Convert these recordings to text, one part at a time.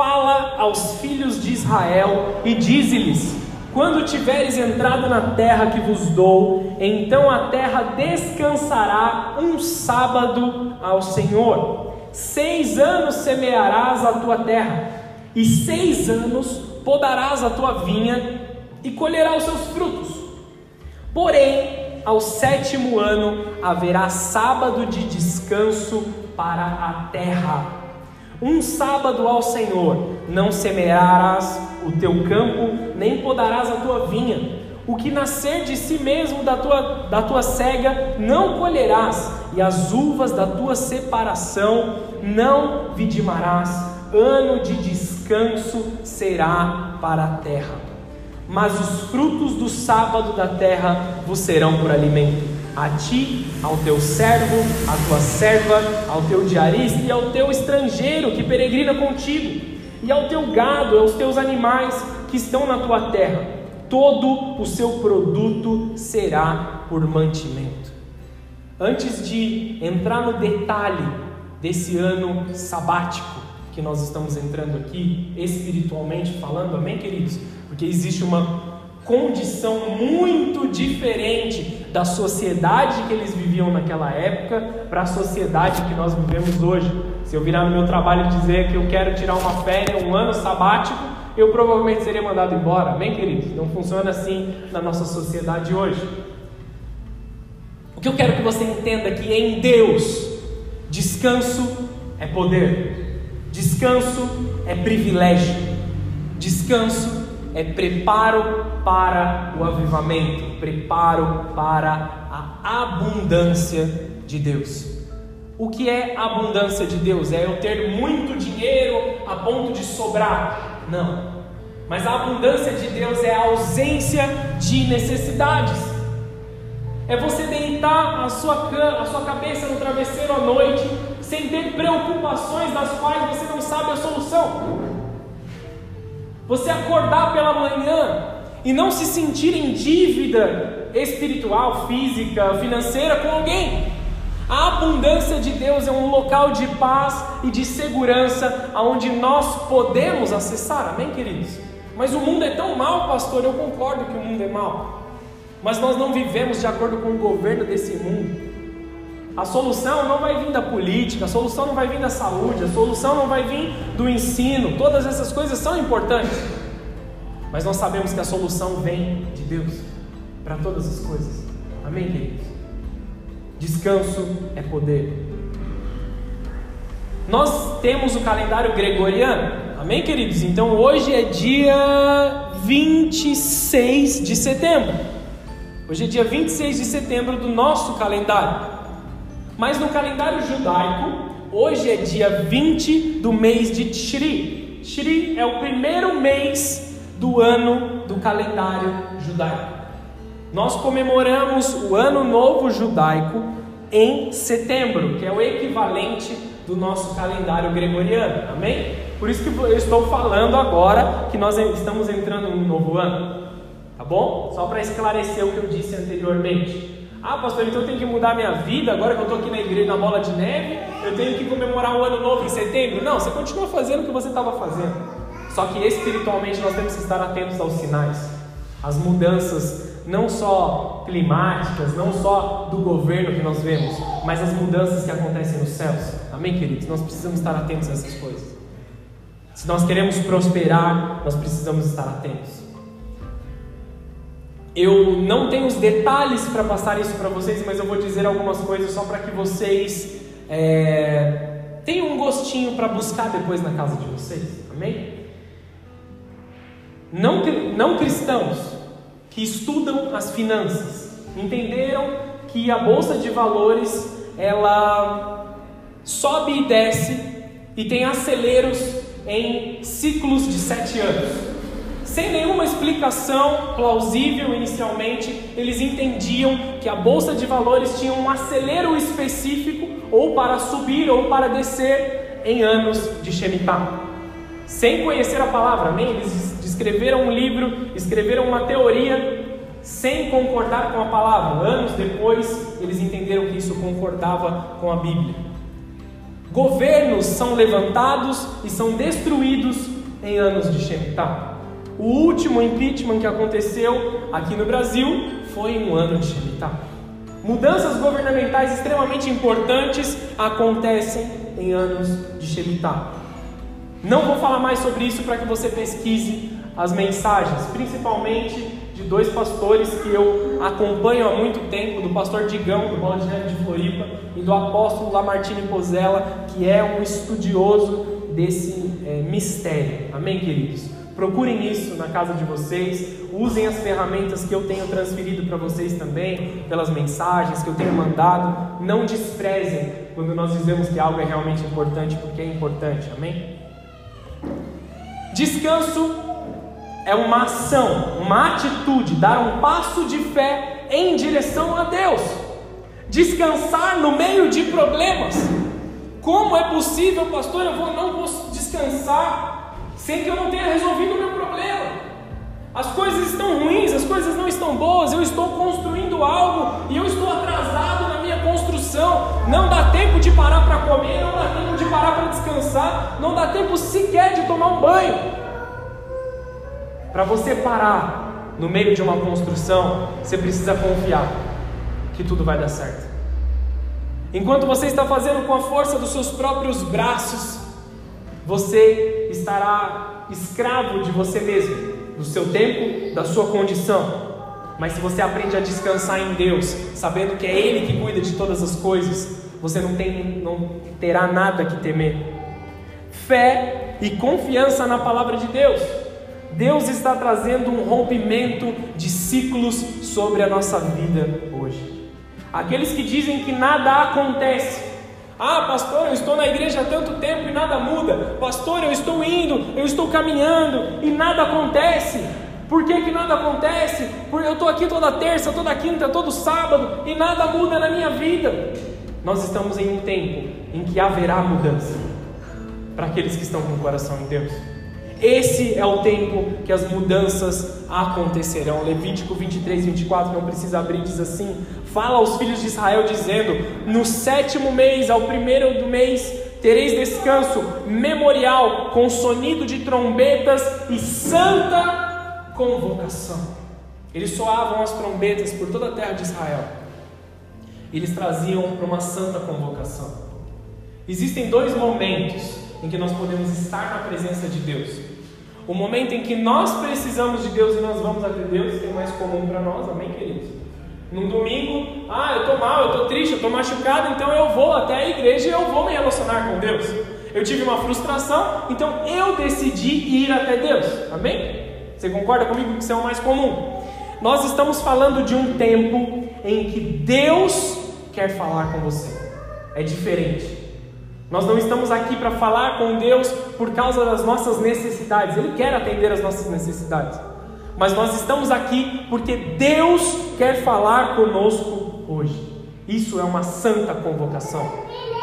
Fala aos filhos de Israel e dize-lhes: Quando tiveres entrado na terra que vos dou, então a terra descansará um sábado ao Senhor. Seis anos semearás a tua terra, e seis anos podarás a tua vinha e colherá os seus frutos. Porém, ao sétimo ano haverá sábado de descanso para a terra um sábado ao Senhor, não semearás o teu campo, nem podarás a tua vinha. O que nascer de si mesmo da tua, da tua cega, não colherás, e as uvas da tua separação não vidimarás. Ano de descanso será para a terra. Mas os frutos do sábado da terra vos serão por alimento a ti, ao teu servo, à tua serva, ao teu diarista e ao teu estrangeiro que peregrina contigo, e ao teu gado, aos teus animais que estão na tua terra. Todo o seu produto será por mantimento. Antes de entrar no detalhe desse ano sabático que nós estamos entrando aqui, espiritualmente falando, amém, queridos? Porque existe uma condição muito diferente da sociedade que eles viviam naquela época para a sociedade que nós vivemos hoje. Se eu virar no meu trabalho e dizer que eu quero tirar uma férias, um ano sabático, eu provavelmente seria mandado embora, bem queridos? Não funciona assim na nossa sociedade hoje. O que eu quero que você entenda é que em Deus, descanso é poder, descanso é privilégio, descanso é preparo para o avivamento, preparo para a abundância de Deus. O que é abundância de Deus? É eu ter muito dinheiro a ponto de sobrar? Não. Mas a abundância de Deus é a ausência de necessidades. É você deitar a sua, a sua cabeça no travesseiro à noite sem ter preocupações das quais você não sabe a solução. Você acordar pela manhã e não se sentir em dívida espiritual, física, financeira com alguém. A abundância de Deus é um local de paz e de segurança aonde nós podemos acessar. Amém, queridos? Mas o mundo é tão mal, pastor, eu concordo que o mundo é mal. Mas nós não vivemos de acordo com o governo desse mundo. A solução não vai vir da política, a solução não vai vir da saúde, a solução não vai vir do ensino. Todas essas coisas são importantes. Mas nós sabemos que a solução vem de Deus para todas as coisas. Amém, queridos? Descanso é poder. Nós temos o calendário gregoriano. Amém, queridos? Então hoje é dia 26 de setembro. Hoje é dia 26 de setembro do nosso calendário. Mas no calendário judaico, hoje é dia 20 do mês de Tishri. Tishri é o primeiro mês do ano do calendário judaico. Nós comemoramos o Ano Novo Judaico em setembro, que é o equivalente do nosso calendário gregoriano. Amém? Por isso que eu estou falando agora que nós estamos entrando num novo ano. Tá bom? Só para esclarecer o que eu disse anteriormente. Ah, pastor, então eu tenho que mudar minha vida agora que eu estou aqui na igreja na bola de neve? Eu tenho que comemorar o ano novo em setembro? Não, você continua fazendo o que você estava fazendo. Só que espiritualmente nós temos que estar atentos aos sinais, às mudanças, não só climáticas, não só do governo que nós vemos, mas as mudanças que acontecem nos céus. Amém, queridos? Nós precisamos estar atentos a essas coisas. Se nós queremos prosperar, nós precisamos estar atentos. Eu não tenho os detalhes para passar isso para vocês, mas eu vou dizer algumas coisas só para que vocês é, tenham um gostinho para buscar depois na casa de vocês. Amém? Não, não cristãos que estudam as finanças entenderam que a bolsa de valores ela sobe e desce e tem aceleros em ciclos de sete anos. Sem nenhuma explicação plausível inicialmente, eles entendiam que a bolsa de valores tinha um acelero específico, ou para subir ou para descer, em anos de Shemitah. Sem conhecer a palavra, amém? Eles escreveram um livro, escreveram uma teoria, sem concordar com a palavra. Anos depois, eles entenderam que isso concordava com a Bíblia. Governos são levantados e são destruídos em anos de Shemitah. O último impeachment que aconteceu aqui no Brasil foi em um ano de Shemitah. Mudanças governamentais extremamente importantes acontecem em anos de Shemitah. Não vou falar mais sobre isso para que você pesquise as mensagens, principalmente de dois pastores que eu acompanho há muito tempo, do pastor Digão, do Bola de Neve de Floripa, e do apóstolo Lamartine Pozella, que é um estudioso desse é, mistério. Amém, queridos? Procurem isso na casa de vocês, usem as ferramentas que eu tenho transferido para vocês também, pelas mensagens que eu tenho mandado. Não desprezem quando nós dizemos que algo é realmente importante, porque é importante, amém? Descanso é uma ação, uma atitude, dar um passo de fé em direção a Deus. Descansar no meio de problemas. Como é possível, pastor? Eu vou, não vou descansar sem que eu não tenha resolvido o meu problema. As coisas estão ruins, as coisas não estão boas, eu estou construindo algo e eu estou atrasado na minha construção. Não dá tempo de parar para comer, não dá tempo de parar para descansar, não dá tempo sequer de tomar um banho. Para você parar no meio de uma construção, você precisa confiar que tudo vai dar certo. Enquanto você está fazendo com a força dos seus próprios braços, você estará escravo de você mesmo do seu tempo, da sua condição. Mas se você aprende a descansar em Deus, sabendo que é Ele que cuida de todas as coisas, você não, tem, não terá nada que temer. Fé e confiança na palavra de Deus. Deus está trazendo um rompimento de ciclos sobre a nossa vida hoje. Aqueles que dizem que nada acontece, ah, pastor, eu estou na igreja há tanto tempo e nada muda. Pastor, eu estou indo, eu estou caminhando e nada acontece. Por que, que nada acontece? Porque eu estou aqui toda terça, toda quinta, todo sábado e nada muda na minha vida. Nós estamos em um tempo em que haverá mudança para aqueles que estão com o coração em Deus. Esse é o tempo que as mudanças acontecerão. Levítico 23, 24, não precisa abrir, diz assim: Fala aos filhos de Israel, dizendo: No sétimo mês, ao primeiro do mês, tereis descanso memorial, com sonido de trombetas e santa convocação. Eles soavam as trombetas por toda a terra de Israel. Eles traziam para uma santa convocação. Existem dois momentos em que nós podemos estar na presença de Deus. O momento em que nós precisamos de Deus e nós vamos até Deus, que é mais comum para nós, amém, queridos? Num domingo, ah, eu estou mal, eu estou triste, eu estou machucado, então eu vou até a igreja e eu vou me relacionar com Deus. Eu tive uma frustração, então eu decidi ir até Deus, amém? Você concorda comigo que isso é o mais comum? Nós estamos falando de um tempo em que Deus quer falar com você, é diferente. Nós não estamos aqui para falar com Deus por causa das nossas necessidades, Ele quer atender as nossas necessidades. Mas nós estamos aqui porque Deus quer falar conosco hoje. Isso é uma santa convocação.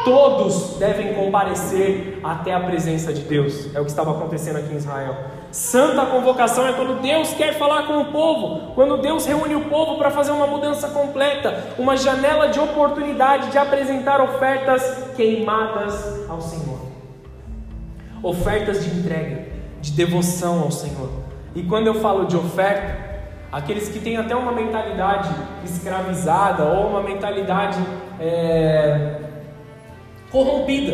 Todos devem comparecer até a presença de Deus. É o que estava acontecendo aqui em Israel. Santa convocação é quando Deus quer falar com o povo, quando Deus reúne o povo para fazer uma mudança completa, uma janela de oportunidade de apresentar ofertas queimadas ao Senhor. Ofertas de entrega, de devoção ao Senhor. E quando eu falo de oferta, aqueles que têm até uma mentalidade escravizada ou uma mentalidade é, corrompida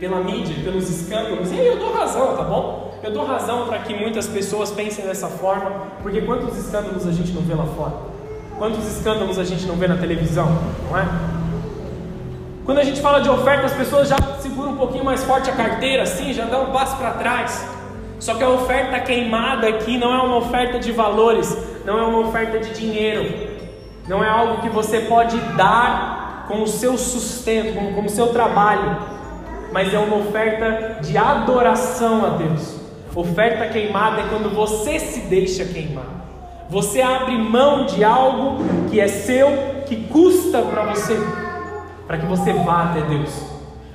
pela mídia, pelos escândalos, e aí eu dou razão, tá bom? Eu dou razão para que muitas pessoas pensem dessa forma, porque quantos escândalos a gente não vê lá fora? Quantos escândalos a gente não vê na televisão, não é? Quando a gente fala de oferta, as pessoas já seguram um pouquinho mais forte a carteira, assim, já dão um passo para trás. Só que a oferta queimada aqui não é uma oferta de valores, não é uma oferta de dinheiro, não é algo que você pode dar com o seu sustento, com, o seu trabalho, mas é uma oferta de adoração a Deus. Oferta queimada é quando você se deixa queimar. Você abre mão de algo que é seu, que custa para você, para que você vá até Deus.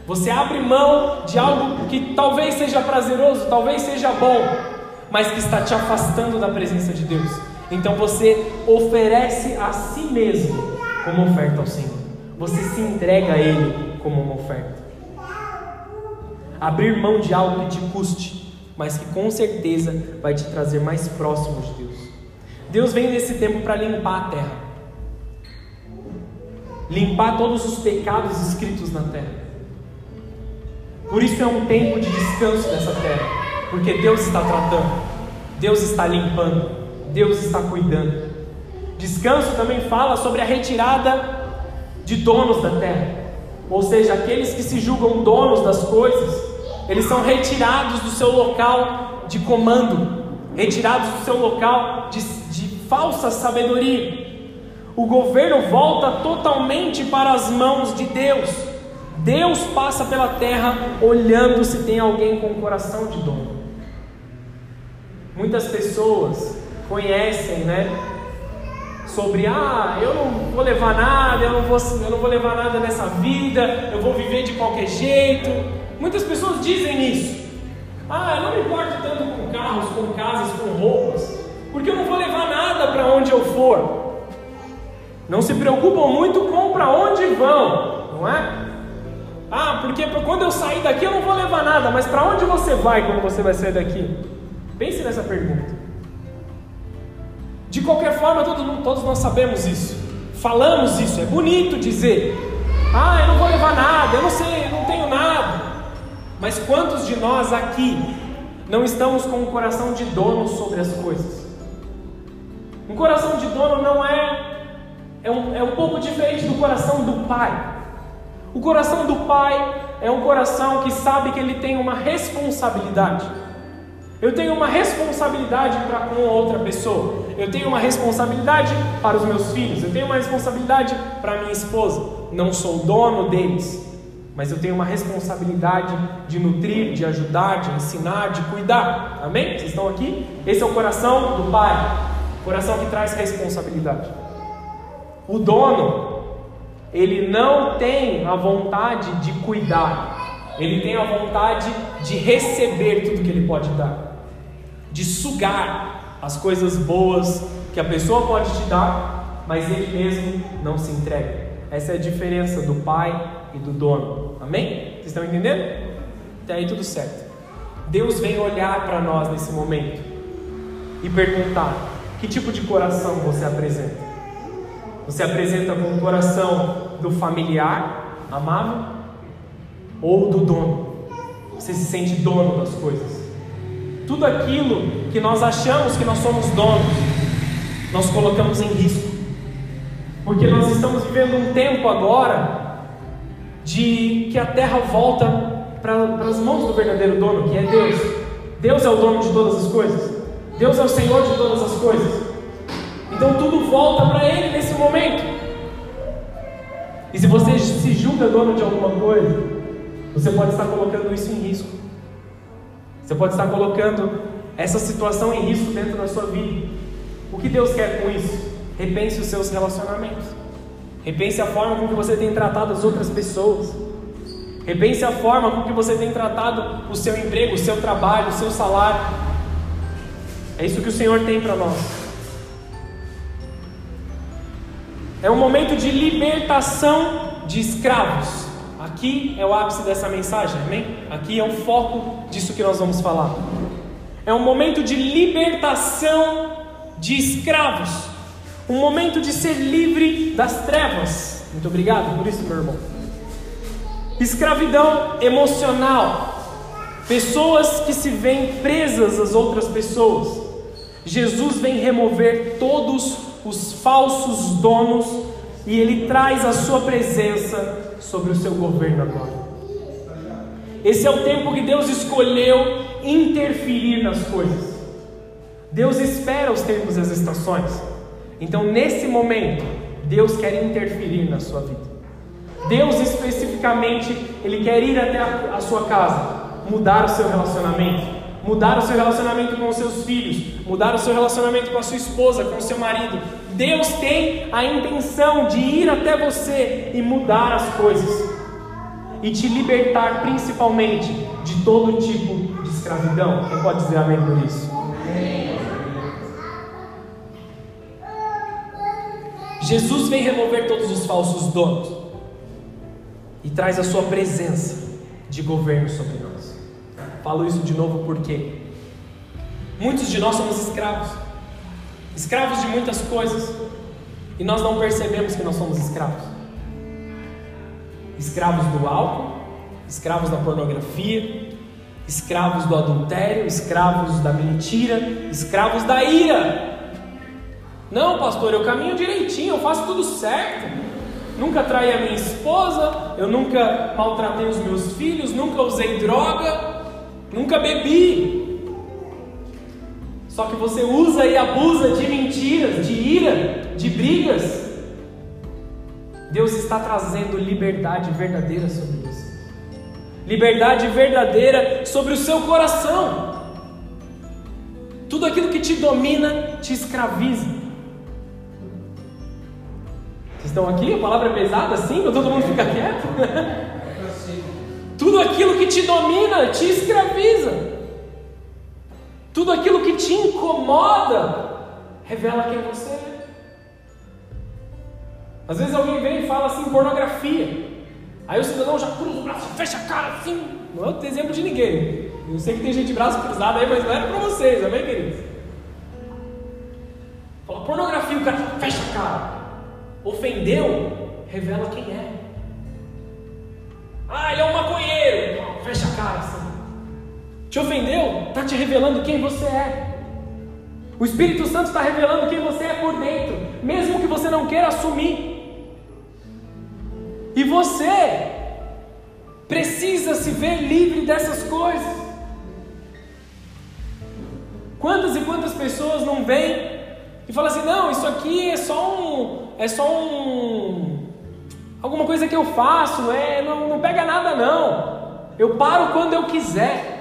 Você abre mão de algo que talvez seja prazeroso, talvez seja bom, mas que está te afastando da presença de Deus. Então você oferece a si mesmo como oferta ao Senhor. Você se entrega a Ele como uma oferta. abrir mão de algo que te custe, mas que com certeza vai te trazer mais próximo de Deus. Deus vem nesse tempo para limpar a terra, limpar todos os pecados escritos na terra. Por isso é um tempo de descanso nessa terra, porque Deus está tratando, Deus está limpando, Deus está cuidando. Descanso também fala sobre a retirada de donos da terra, ou seja, aqueles que se julgam donos das coisas, eles são retirados do seu local de comando, retirados do seu local de, de falsa sabedoria. O governo volta totalmente para as mãos de Deus. Deus passa pela terra olhando se tem alguém com coração de dono. Muitas pessoas conhecem, né? Sobre, ah, eu não vou levar nada, eu não vou, eu não vou levar nada nessa vida, eu vou viver de qualquer jeito. Muitas pessoas dizem isso. Ah, eu não me importo tanto com carros, com casas, com roupas, porque eu não vou levar nada para onde eu for. Não se preocupam muito com para onde vão, não é? Ah, porque quando eu sair daqui eu não vou levar nada, mas para onde você vai quando você vai sair daqui? Pense nessa pergunta. De qualquer forma, todos, todos nós sabemos isso. Falamos isso, é bonito dizer. Ah, eu não vou levar nada, eu não sei, eu não tenho nada. Mas quantos de nós aqui não estamos com um coração de dono sobre as coisas? Um coração de dono não é. É um, é um pouco diferente do coração do pai. O coração do pai é um coração que sabe que ele tem uma responsabilidade. Eu tenho uma responsabilidade para com outra pessoa. Eu tenho uma responsabilidade para os meus filhos. Eu tenho uma responsabilidade para minha esposa. Não sou dono deles, mas eu tenho uma responsabilidade de nutrir, de ajudar, de ensinar, de cuidar. Amém? Vocês estão aqui? Esse é o coração do pai. Coração que traz responsabilidade. O dono, ele não tem a vontade de cuidar. Ele tem a vontade de receber tudo que ele pode dar de sugar as coisas boas que a pessoa pode te dar, mas ele mesmo não se entrega. Essa é a diferença do pai e do dono. Amém? Vocês estão entendendo? Até aí tudo certo. Deus vem olhar para nós nesse momento e perguntar: que tipo de coração você apresenta? Você apresenta com o coração do familiar amável ou do dono? Você se sente dono das coisas? tudo aquilo que nós achamos que nós somos donos, nós colocamos em risco. Porque nós estamos vivendo um tempo agora de que a terra volta para as mãos do verdadeiro dono, que é Deus. Deus é o dono de todas as coisas. Deus é o Senhor de todas as coisas. Então tudo volta para Ele nesse momento. E se você se julga dono de alguma coisa, você pode estar colocando isso em risco. Você pode estar colocando essa situação em risco dentro da sua vida. O que Deus quer com isso? Repense os seus relacionamentos. Repense a forma com que você tem tratado as outras pessoas. Repense a forma com que você tem tratado o seu emprego, o seu trabalho, o seu salário. É isso que o Senhor tem para nós. É um momento de libertação de escravos. Aqui é o ápice dessa mensagem, amém? Aqui é o foco disso que nós vamos falar. É um momento de libertação de escravos, um momento de ser livre das trevas. Muito obrigado por isso, meu irmão. Escravidão emocional, pessoas que se veem presas às outras pessoas. Jesus vem remover todos os falsos donos e ele traz a sua presença sobre o seu governo agora. Esse é o tempo que Deus escolheu interferir nas coisas. Deus espera os tempos e as estações. Então, nesse momento, Deus quer interferir na sua vida. Deus especificamente, Ele quer ir até a, a sua casa, mudar o seu relacionamento, mudar o seu relacionamento com os seus filhos, mudar o seu relacionamento com a sua esposa, com o seu marido, Deus tem a intenção de ir até você e mudar as coisas e te libertar principalmente de todo tipo de escravidão. Quem pode dizer amém por isso? Jesus vem remover todos os falsos donos e traz a sua presença. de governo sobre nós. Falo isso de novo porque muitos de nós somos escravos, escravos de muitas coisas, e nós não percebemos que nós somos escravos. Escravos do álcool, escravos da pornografia, escravos do adultério, escravos da mentira, escravos da ira. Não, pastor, eu caminho direitinho, eu faço tudo certo. Nunca traí a minha esposa, eu nunca maltratei os meus filhos, nunca usei droga, nunca bebi. Só que você usa e abusa de mentiras, de ira, de brigas. Deus está trazendo liberdade verdadeira sobre você. Liberdade verdadeira sobre o seu coração. Tudo aquilo que te domina te escraviza. Vocês estão aqui? A palavra é pesada assim? Todo mundo fica quieto? Tudo aquilo que te domina te escraviza. Tudo aquilo que te incomoda revela quem você é. Às vezes alguém vem e fala assim, pornografia. Aí o cidadão já cruza o braço, fecha a cara assim. Não é exemplo de ninguém. Eu sei que tem gente de braço cruzado aí, mas não era para vocês, amém, queridos? Fala pornografia, o cara fecha a cara. Ofendeu, revela quem é. Ah, ele é um maconheiro. Fecha a cara assim. Te ofendeu? Está te revelando quem você é. O Espírito Santo está revelando quem você é por dentro, mesmo que você não queira assumir. E você precisa se ver livre dessas coisas. Quantas e quantas pessoas não vêm e falam assim: não, isso aqui é só um, é só um alguma coisa que eu faço, é, não, não pega nada não. Eu paro quando eu quiser.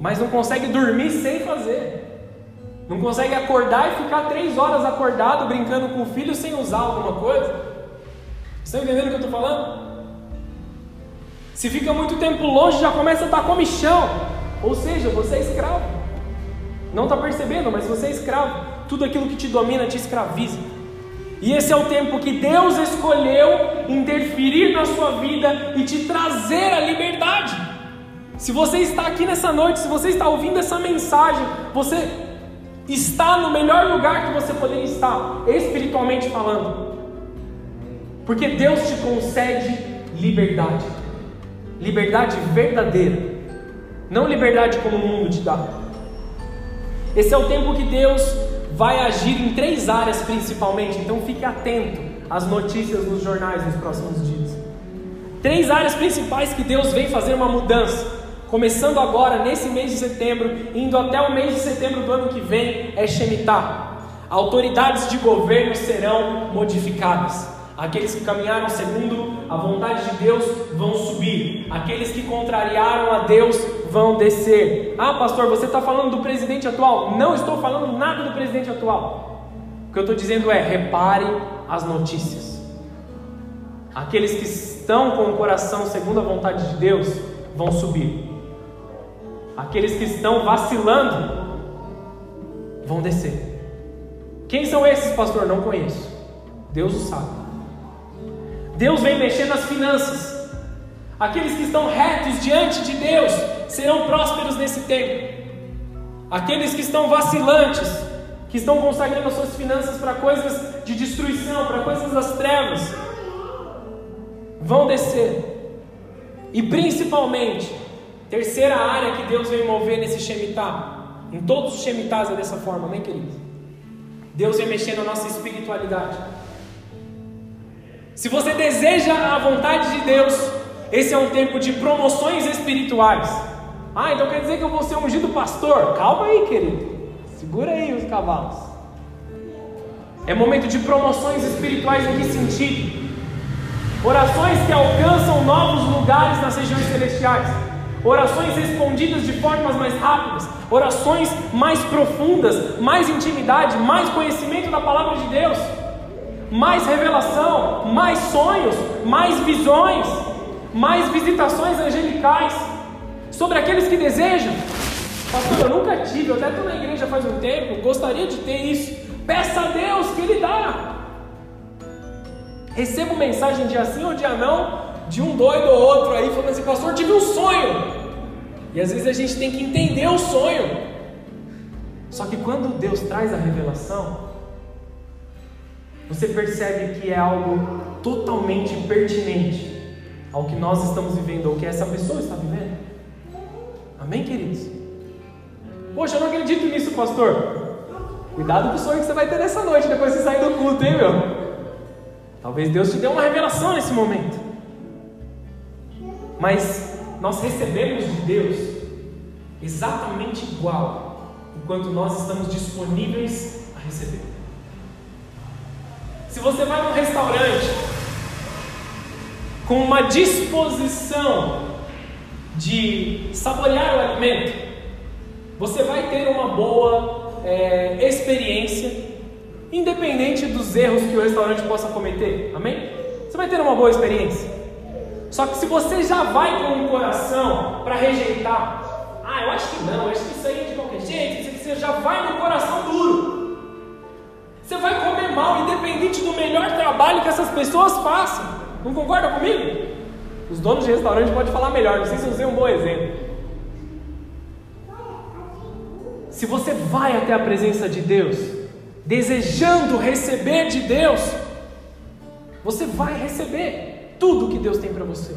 Mas não consegue dormir sem fazer. Não consegue acordar e ficar três horas acordado brincando com o filho sem usar alguma coisa. Estão entendendo o que eu estou falando? Se fica muito tempo longe, já começa a estar comichão. Ou seja, você é escravo. Não está percebendo, mas você é escravo tudo aquilo que te domina te escraviza. E esse é o tempo que Deus escolheu interferir na sua vida e te trazer a liberdade. Se você está aqui nessa noite, se você está ouvindo essa mensagem, você está no melhor lugar que você poderia estar, espiritualmente falando. Porque Deus te concede liberdade. Liberdade verdadeira. Não liberdade como o mundo te dá. Esse é o tempo que Deus vai agir em três áreas principalmente, então fique atento às notícias nos jornais nos próximos dias. Três áreas principais que Deus vem fazer uma mudança, começando agora nesse mês de setembro, indo até o mês de setembro do ano que vem, é Shemitah. Autoridades de governo serão modificadas. Aqueles que caminharam segundo a vontade de Deus vão subir. Aqueles que contrariaram a Deus vão descer. Ah, pastor, você está falando do presidente atual? Não estou falando nada do presidente atual. O que eu estou dizendo é: repare as notícias. Aqueles que estão com o coração segundo a vontade de Deus vão subir. Aqueles que estão vacilando vão descer. Quem são esses, pastor? Não conheço. Deus o sabe. Deus vem mexer nas finanças. Aqueles que estão retos diante de Deus serão prósperos nesse tempo. Aqueles que estão vacilantes, que estão consagrando as suas finanças para coisas de destruição, para coisas das trevas, vão descer. E principalmente, terceira área que Deus vem mover nesse Shemitah, em todos os Shemitahs é dessa forma, amém, queridos? Deus vem mexer na nossa espiritualidade. Se você deseja a vontade de Deus, esse é um tempo de promoções espirituais. Ah, então quer dizer que eu vou ser ungido pastor? Calma aí, querido. Segura aí os cavalos. É momento de promoções espirituais em que sentido? Orações que alcançam novos lugares nas regiões celestiais. Orações respondidas de formas mais rápidas. Orações mais profundas, mais intimidade, mais conhecimento da palavra de Deus. Mais revelação, mais sonhos, mais visões mais visitações angelicais sobre aqueles que desejam. Pastor, eu nunca tive, eu até estou na igreja faz um tempo, gostaria de ter isso. Peça a Deus que Ele dá. Recebo mensagem dia sim ou dia não de um doido ou outro aí falando assim, pastor, tive um sonho. E às vezes a gente tem que entender o sonho. Só que quando Deus traz a revelação, você percebe que é algo totalmente pertinente ao que nós estamos vivendo, ou que essa pessoa está vivendo. Amém, queridos? Poxa, eu não acredito nisso, pastor. Cuidado com o sonho que você vai ter nessa noite, depois de sair do culto, hein, meu? Talvez Deus te dê uma revelação nesse momento. Mas nós recebemos de Deus exatamente igual enquanto nós estamos disponíveis a receber. Se você vai num restaurante com uma disposição de saborear o alimento, você vai ter uma boa é, experiência independente dos erros que o restaurante possa cometer. Amém? Você vai ter uma boa experiência. Só que se você já vai com um coração para rejeitar, ah, eu acho que não, eu acho que isso aí é de qualquer jeito, você já vai no coração duro. Você vai comer mal, independente do melhor trabalho que essas pessoas façam. Não concorda comigo? Os donos de restaurante podem falar melhor, não sei se eu usei um bom exemplo. Se você vai até a presença de Deus, desejando receber de Deus, você vai receber tudo que Deus tem para você.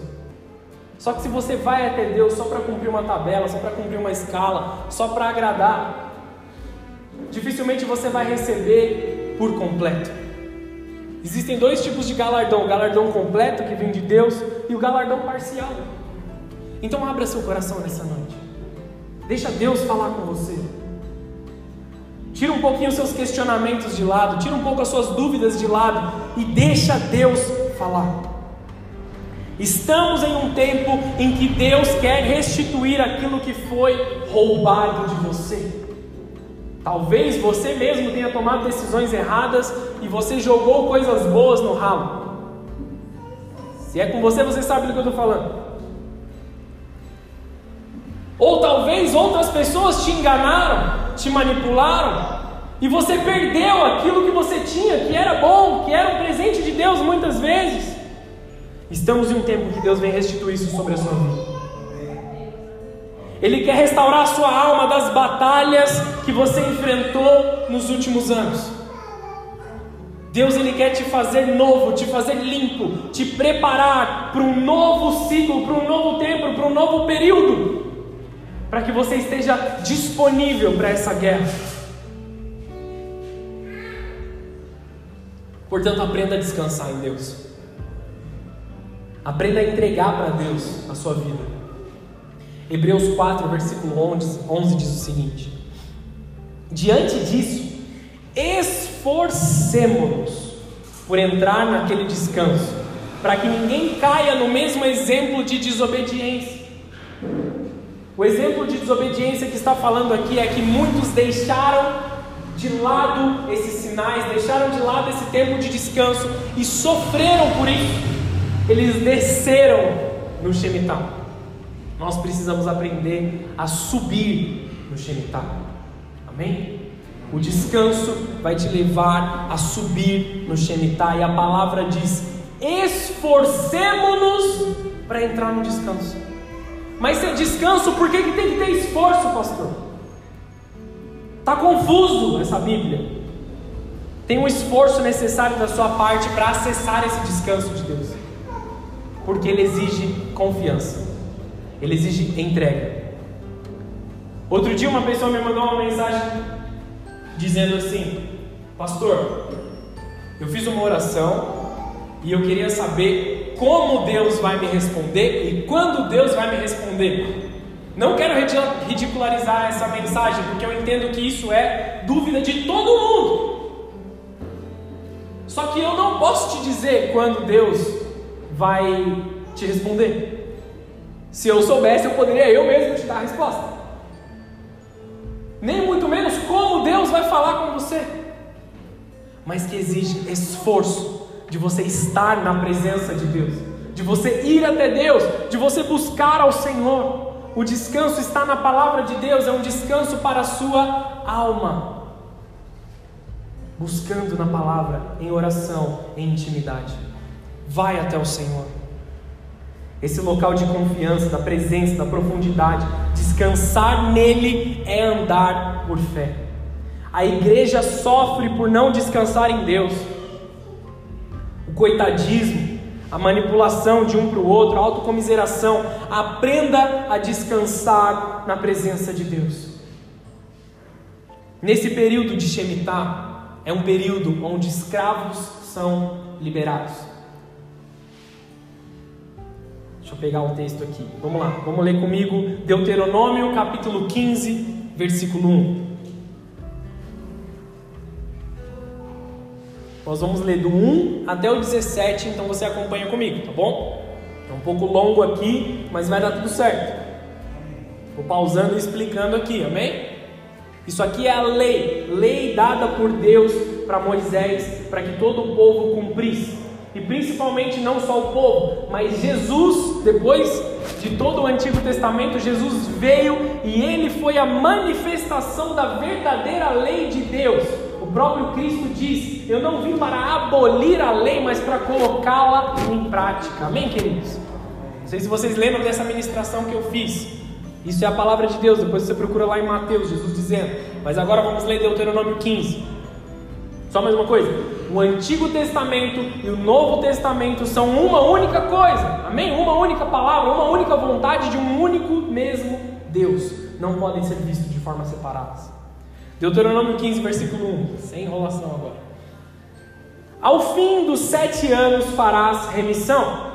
Só que se você vai até Deus só para cumprir uma tabela, só para cumprir uma escala, só para agradar, dificilmente você vai receber por completo. Existem dois tipos de galardão: o galardão completo que vem de Deus e o galardão parcial. Então abra seu coração nessa noite. Deixa Deus falar com você. Tira um pouquinho os seus questionamentos de lado, tira um pouco as suas dúvidas de lado e deixa Deus falar. Estamos em um tempo em que Deus quer restituir aquilo que foi roubado de você. Talvez você mesmo tenha tomado decisões erradas e você jogou coisas boas no ralo. Se é com você, você sabe do que eu estou falando. Ou talvez outras pessoas te enganaram te manipularam e você perdeu aquilo que você tinha, que era bom, que era um presente de Deus muitas vezes. Estamos em um tempo que Deus vem restituir isso sobre a sua vida. Ele quer restaurar a sua alma das batalhas que você enfrentou nos últimos anos. Deus ele quer te fazer novo, te fazer limpo, te preparar para um novo ciclo, para um novo tempo, para um novo período para que você esteja disponível para essa guerra. Portanto, aprenda a descansar em Deus. Aprenda a entregar para Deus a sua vida. Hebreus 4, versículo 11, 11 diz o seguinte: Diante disso, esforcemos-nos por entrar naquele descanso, para que ninguém caia no mesmo exemplo de desobediência. O exemplo de desobediência que está falando aqui é que muitos deixaram de lado esses sinais, deixaram de lado esse tempo de descanso e sofreram por isso. Eles desceram no Shemitah. Nós precisamos aprender a subir no Shemitah. Amém? O descanso vai te levar a subir no Shemitah e a palavra diz: esforcemos-nos para entrar no descanso. Mas se descanso, por que, que tem que ter esforço, pastor? Está confuso essa Bíblia. Tem um esforço necessário da sua parte para acessar esse descanso de Deus. Porque ele exige confiança. Ele exige entrega. Outro dia uma pessoa me mandou uma mensagem dizendo assim: Pastor, eu fiz uma oração e eu queria saber como Deus vai me responder e quando Deus vai me responder. Não quero ridicularizar essa mensagem, porque eu entendo que isso é dúvida de todo mundo. Só que eu não posso te dizer quando Deus vai te responder. Se eu soubesse, eu poderia eu mesmo te dar a resposta. Nem muito menos como Deus vai falar com você. Mas que exige esforço de você estar na presença de Deus, de você ir até Deus, de você buscar ao Senhor. O descanso está na palavra de Deus, é um descanso para a sua alma. Buscando na palavra, em oração, em intimidade. Vai até o Senhor. Esse local de confiança, da presença, da profundidade. Descansar nele é andar por fé. A igreja sofre por não descansar em Deus. O coitadismo, a manipulação de um para o outro, a autocomiseração. Aprenda a descansar na presença de Deus. Nesse período de Shemitah, é um período onde escravos são liberados. Deixa eu pegar um texto aqui. Vamos lá, vamos ler comigo Deuteronômio capítulo 15, versículo 1. Nós vamos ler do 1 até o 17, então você acompanha comigo, tá bom? É um pouco longo aqui, mas vai dar tudo certo. Vou pausando e explicando aqui, amém? Isso aqui é a lei, lei dada por Deus para Moisés, para que todo o povo cumprisse. E principalmente não só o povo, mas Jesus, depois de todo o Antigo Testamento, Jesus veio e ele foi a manifestação da verdadeira lei de Deus. O próprio Cristo diz: Eu não vim para abolir a lei, mas para colocá-la em prática. Amém, queridos? Não sei se vocês lembram dessa ministração que eu fiz. Isso é a palavra de Deus. Depois você procura lá em Mateus, Jesus dizendo. Mas agora vamos ler Deuteronômio 15. Só mais uma coisa: o Antigo Testamento e o Novo Testamento são uma única coisa. Amém? Uma única palavra, uma única vontade de um único mesmo Deus. Não podem ser vistos de formas separadas. Deuteronômio 15, versículo 1. Sem enrolação agora. Ao fim dos sete anos farás remissão.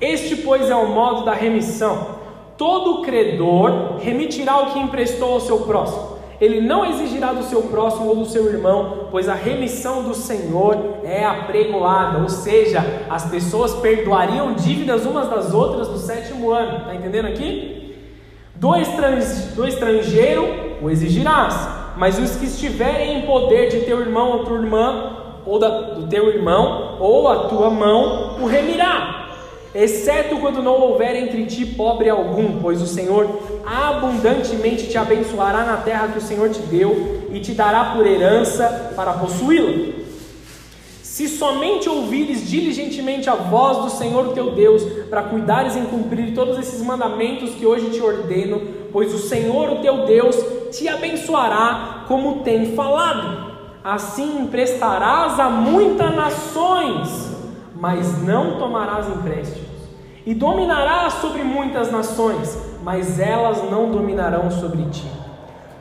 Este, pois, é o modo da remissão Todo credor remitirá o que emprestou ao seu próximo. Ele não exigirá do seu próximo ou do seu irmão, pois a remissão do Senhor é apregoada, ou seja, as pessoas perdoariam dívidas umas das outras no sétimo ano. Está entendendo aqui? Do, do estrangeiro o exigirás, mas os que estiverem em poder de teu irmão ou tua irmã, ou da, do teu irmão ou a tua mão, o remirá exceto quando não houver entre ti pobre algum, pois o Senhor abundantemente te abençoará na terra que o Senhor te deu e te dará por herança para possuí-la. Se somente ouvires diligentemente a voz do Senhor teu Deus, para cuidares em cumprir todos esses mandamentos que hoje te ordeno, pois o Senhor, o teu Deus, te abençoará como tem falado. Assim emprestarás a muitas nações mas não tomarás empréstimos. E dominarás sobre muitas nações, mas elas não dominarão sobre ti.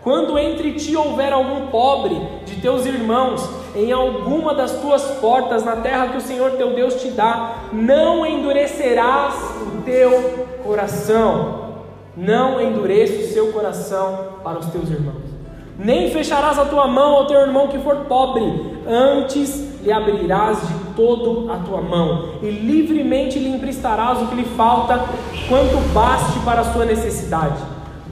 Quando entre ti houver algum pobre de teus irmãos em alguma das tuas portas na terra que o Senhor teu Deus te dá, não endurecerás o teu coração. Não endureça o seu coração para os teus irmãos. Nem fecharás a tua mão ao teu irmão que for pobre, antes lhe abrirás de todo a tua mão, e livremente lhe emprestarás o que lhe falta, quanto baste para a sua necessidade.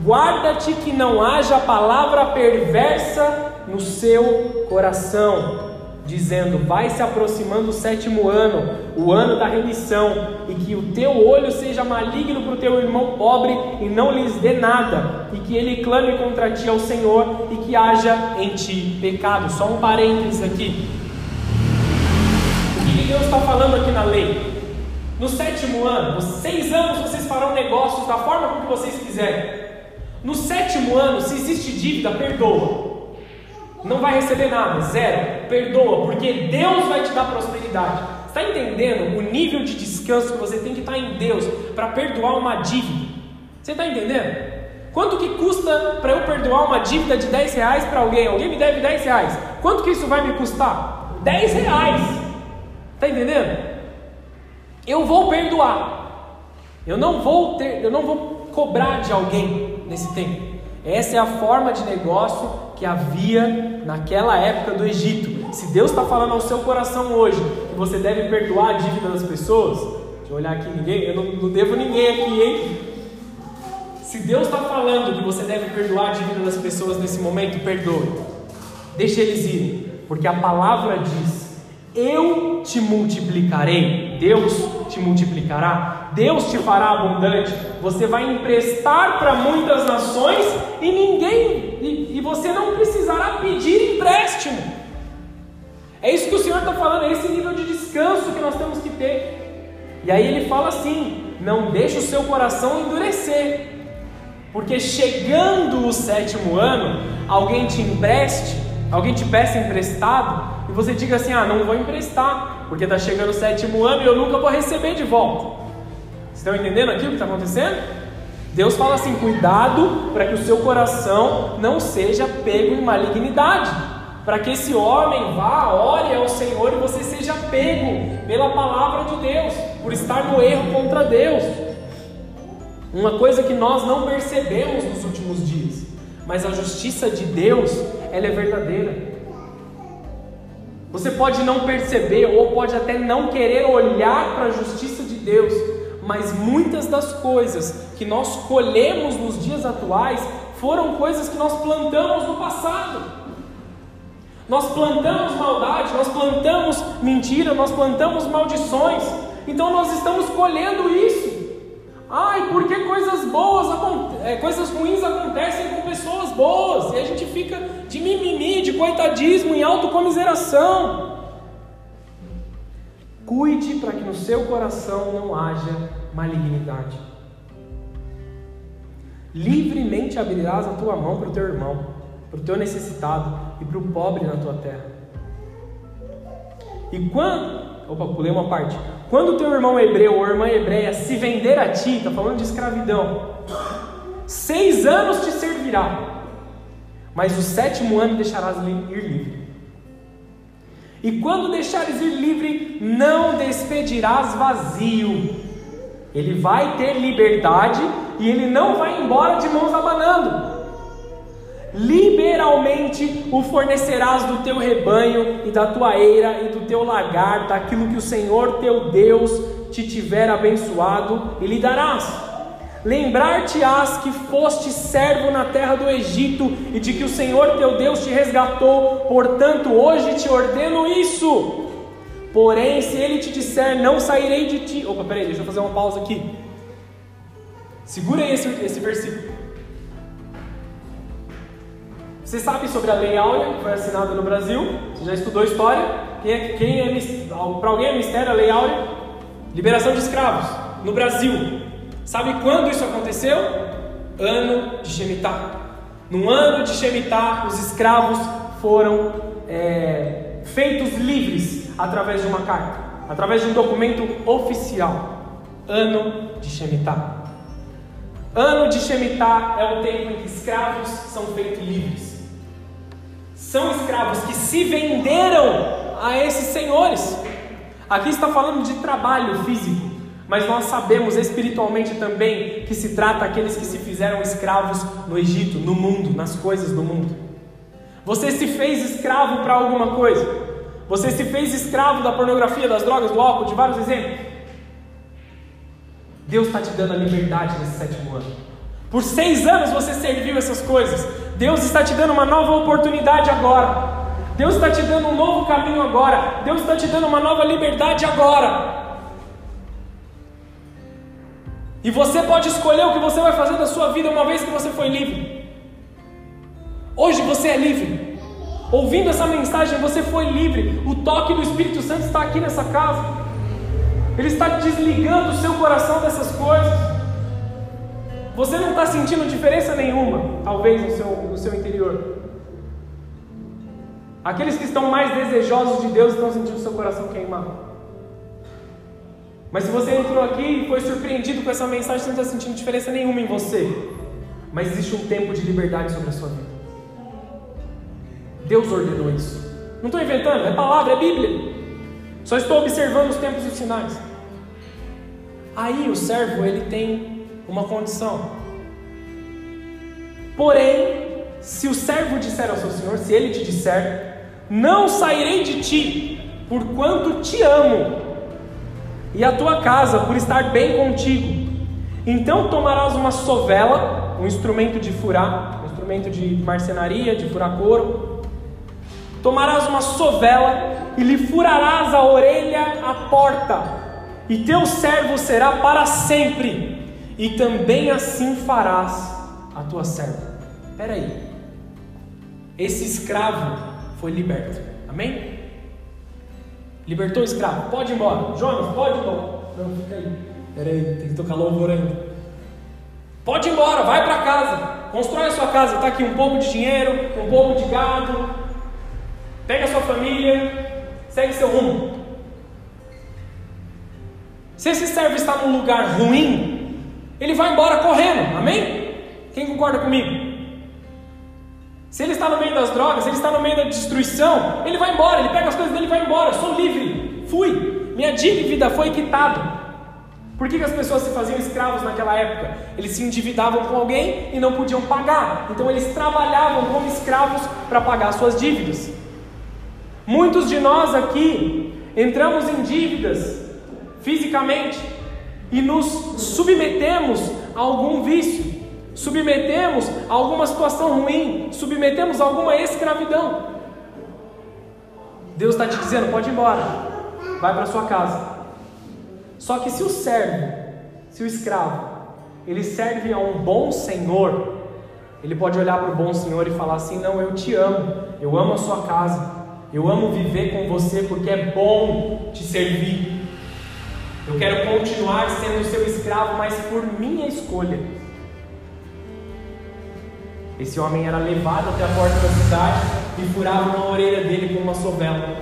Guarda-te que não haja palavra perversa no seu coração, dizendo: Vai se aproximando o sétimo ano, o ano da remissão, e que o teu olho seja maligno para o teu irmão pobre e não lhes dê nada, e que ele clame contra ti ao Senhor e que haja em ti pecado. Só um parênteses aqui. Deus está falando aqui na lei? No sétimo ano, nos seis anos vocês farão negócios da forma como vocês quiserem. No sétimo ano, se existe dívida, perdoa. Não vai receber nada, zero. Perdoa, porque Deus vai te dar prosperidade. Está entendendo o nível de descanso que você tem que estar em Deus para perdoar uma dívida? Você está entendendo? Quanto que custa para eu perdoar uma dívida de 10 reais para alguém? Alguém me deve 10 reais. Quanto que isso vai me custar? 10 reais. Está entendendo? Eu vou perdoar. Eu não vou ter, eu não vou cobrar de alguém nesse tempo. Essa é a forma de negócio que havia naquela época do Egito. Se Deus está falando ao seu coração hoje que você deve perdoar a dívida das pessoas, deixa eu olhar aqui ninguém, eu não, não devo ninguém aqui, hein? Se Deus está falando que você deve perdoar a dívida das pessoas nesse momento, perdoe. Deixe eles irem, porque a palavra diz eu te multiplicarei, Deus te multiplicará, Deus te fará abundante, você vai emprestar para muitas nações e ninguém, e, e, você não precisará pedir empréstimo. É isso que o Senhor está falando, é esse nível de descanso que nós temos que ter. E aí ele fala assim: não deixe o seu coração endurecer. Porque chegando o sétimo ano, alguém te empreste, alguém te peça emprestado, e você diga assim: ah, não vou emprestar, porque está chegando o sétimo ano e eu nunca vou receber de volta. Estão entendendo aqui o que está acontecendo? Deus fala assim: cuidado para que o seu coração não seja pego em malignidade, para que esse homem vá, ore ao Senhor e você seja pego pela palavra de Deus, por estar no erro contra Deus. Uma coisa que nós não percebemos nos últimos dias, mas a justiça de Deus, ela é verdadeira. Você pode não perceber ou pode até não querer olhar para a justiça de Deus, mas muitas das coisas que nós colhemos nos dias atuais foram coisas que nós plantamos no passado. Nós plantamos maldade, nós plantamos mentira, nós plantamos maldições. Então nós estamos colhendo isso. Ai, porque coisas boas, é, coisas ruins acontecem com pessoas boas e a gente fica de mimimi, de coitadismo, em autocomiseração. Cuide para que no seu coração não haja malignidade. Livremente abrirás a tua mão para o teu irmão, para o teu necessitado e para o pobre na tua terra. E quando Opa, pulei uma parte. Quando teu irmão hebreu ou irmã hebreia se vender a ti, está falando de escravidão, seis anos te servirá, mas o sétimo ano deixarás ir livre. E quando deixares ir livre, não despedirás vazio. Ele vai ter liberdade e ele não vai embora de mãos abanando liberalmente o fornecerás do teu rebanho e da tua eira e do teu lagar, daquilo que o Senhor teu Deus te tiver abençoado, e lhe darás. Lembrar-te-ás que foste servo na terra do Egito e de que o Senhor teu Deus te resgatou, portanto, hoje te ordeno isso. Porém, se ele te disser, não sairei de ti. Opa, peraí, deixa eu fazer uma pausa aqui. Segura esse, esse versículo. Você sabe sobre a Lei Áurea, que foi assinada no Brasil? Você já estudou história? Quem é, quem é, para alguém é mistério a Lei Áurea? Liberação de escravos no Brasil. Sabe quando isso aconteceu? Ano de Shemitah. No ano de Shemitah, os escravos foram é, feitos livres através de uma carta, através de um documento oficial. Ano de Shemitah. Ano de Shemitah é o tempo em que escravos são feitos livres são escravos que se venderam a esses senhores. Aqui está falando de trabalho físico, mas nós sabemos espiritualmente também que se trata daqueles que se fizeram escravos no Egito, no mundo, nas coisas do mundo. Você se fez escravo para alguma coisa? Você se fez escravo da pornografia, das drogas, do álcool, de vários exemplos? Deus está te dando a liberdade nesse sétimo ano. Por seis anos você serviu essas coisas. Deus está te dando uma nova oportunidade agora. Deus está te dando um novo caminho agora. Deus está te dando uma nova liberdade agora. E você pode escolher o que você vai fazer da sua vida uma vez que você foi livre. Hoje você é livre. Ouvindo essa mensagem, você foi livre. O toque do Espírito Santo está aqui nessa casa. Ele está desligando o seu coração dessas coisas. Você não está sentindo diferença nenhuma, talvez, no seu, no seu interior. Aqueles que estão mais desejosos de Deus estão sentindo seu coração queimar. Mas se você entrou aqui e foi surpreendido com essa mensagem, você não está sentindo diferença nenhuma em você. Mas existe um tempo de liberdade sobre a sua vida. Deus ordenou isso. Não estou inventando, é palavra, é Bíblia. Só estou observando os tempos e os sinais. Aí o servo ele tem uma condição. Porém, se o servo disser ao seu senhor, se ele te disser, não sairei de ti, porquanto te amo, e a tua casa por estar bem contigo, então tomarás uma sovela, um instrumento de furar, um instrumento de marcenaria, de furar couro, tomarás uma sovela e lhe furarás a orelha à porta, e teu servo será para sempre e também assim farás a tua serva. Espera aí. Esse escravo foi liberto. Amém? Libertou o escravo. Pode ir embora. Jonas, pode ir embora. Não, fica aí. Pera aí, tem que tocar louvor ainda. Pode ir embora, vai para casa. Constrói a sua casa. Está aqui um pouco de dinheiro, um pouco de gado. Pega a sua família, segue seu rumo. Se esse servo está num lugar ruim, ele vai embora correndo. Amém? Quem concorda comigo? Se ele está no meio das drogas, se ele está no meio da destruição, ele vai embora, ele pega as coisas dele e vai embora. Eu sou livre, fui, minha dívida foi quitada. Por que, que as pessoas se faziam escravos naquela época? Eles se endividavam com alguém e não podiam pagar, então eles trabalhavam como escravos para pagar suas dívidas. Muitos de nós aqui entramos em dívidas fisicamente e nos submetemos a algum vício submetemos a alguma situação ruim, submetemos a alguma escravidão. Deus está te dizendo: pode ir embora, vai para sua casa. Só que se o servo, se o escravo, ele serve a um bom senhor, ele pode olhar para o bom senhor e falar assim: não, eu te amo, eu amo a sua casa, eu amo viver com você porque é bom te servir. Eu quero continuar sendo seu escravo, mas por minha escolha. Esse homem era levado até a porta da cidade e furava uma orelha dele com uma sovela.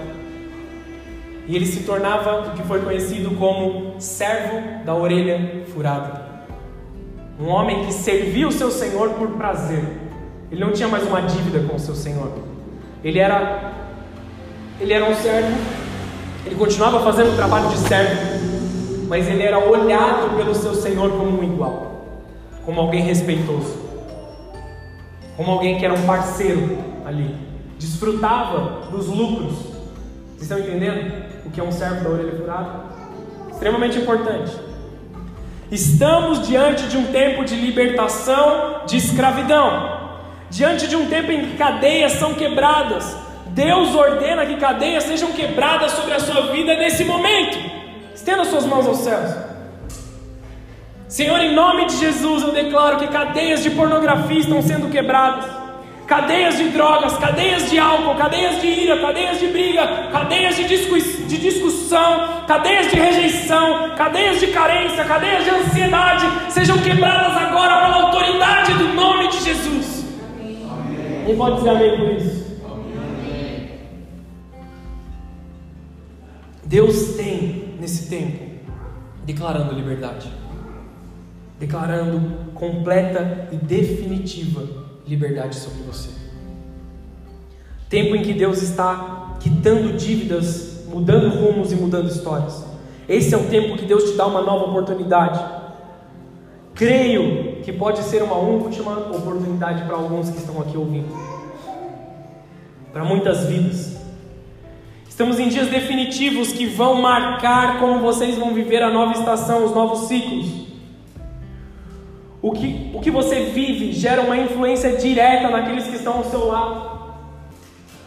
E ele se tornava o que foi conhecido como servo da orelha furada. Um homem que servia o seu senhor por prazer. Ele não tinha mais uma dívida com o seu senhor. Ele era ele era um servo. Ele continuava fazendo o trabalho de servo, mas ele era olhado pelo seu senhor como um igual, como alguém respeitoso como alguém que era um parceiro ali, desfrutava dos lucros. Vocês estão entendendo o que é um servo da orelha furada? Extremamente importante. Estamos diante de um tempo de libertação de escravidão, diante de um tempo em que cadeias são quebradas. Deus ordena que cadeias sejam quebradas sobre a sua vida nesse momento. Estenda suas mãos aos céus. Senhor, em nome de Jesus, eu declaro que cadeias de pornografia estão sendo quebradas, cadeias de drogas, cadeias de álcool, cadeias de ira, cadeias de briga, cadeias de, de discussão, cadeias de rejeição, cadeias de carência, cadeias de ansiedade, sejam quebradas agora pela autoridade do nome de Jesus. Amém. Quem pode dizer amém por isso? Amém. Deus tem nesse tempo declarando liberdade declarando completa e definitiva liberdade sobre você. Tempo em que Deus está quitando dívidas, mudando rumos e mudando histórias. Esse é o tempo que Deus te dá uma nova oportunidade. Creio que pode ser uma última oportunidade para alguns que estão aqui ouvindo. Para muitas vidas. Estamos em dias definitivos que vão marcar como vocês vão viver a nova estação, os novos ciclos. O que, o que você vive gera uma influência direta naqueles que estão ao seu lado.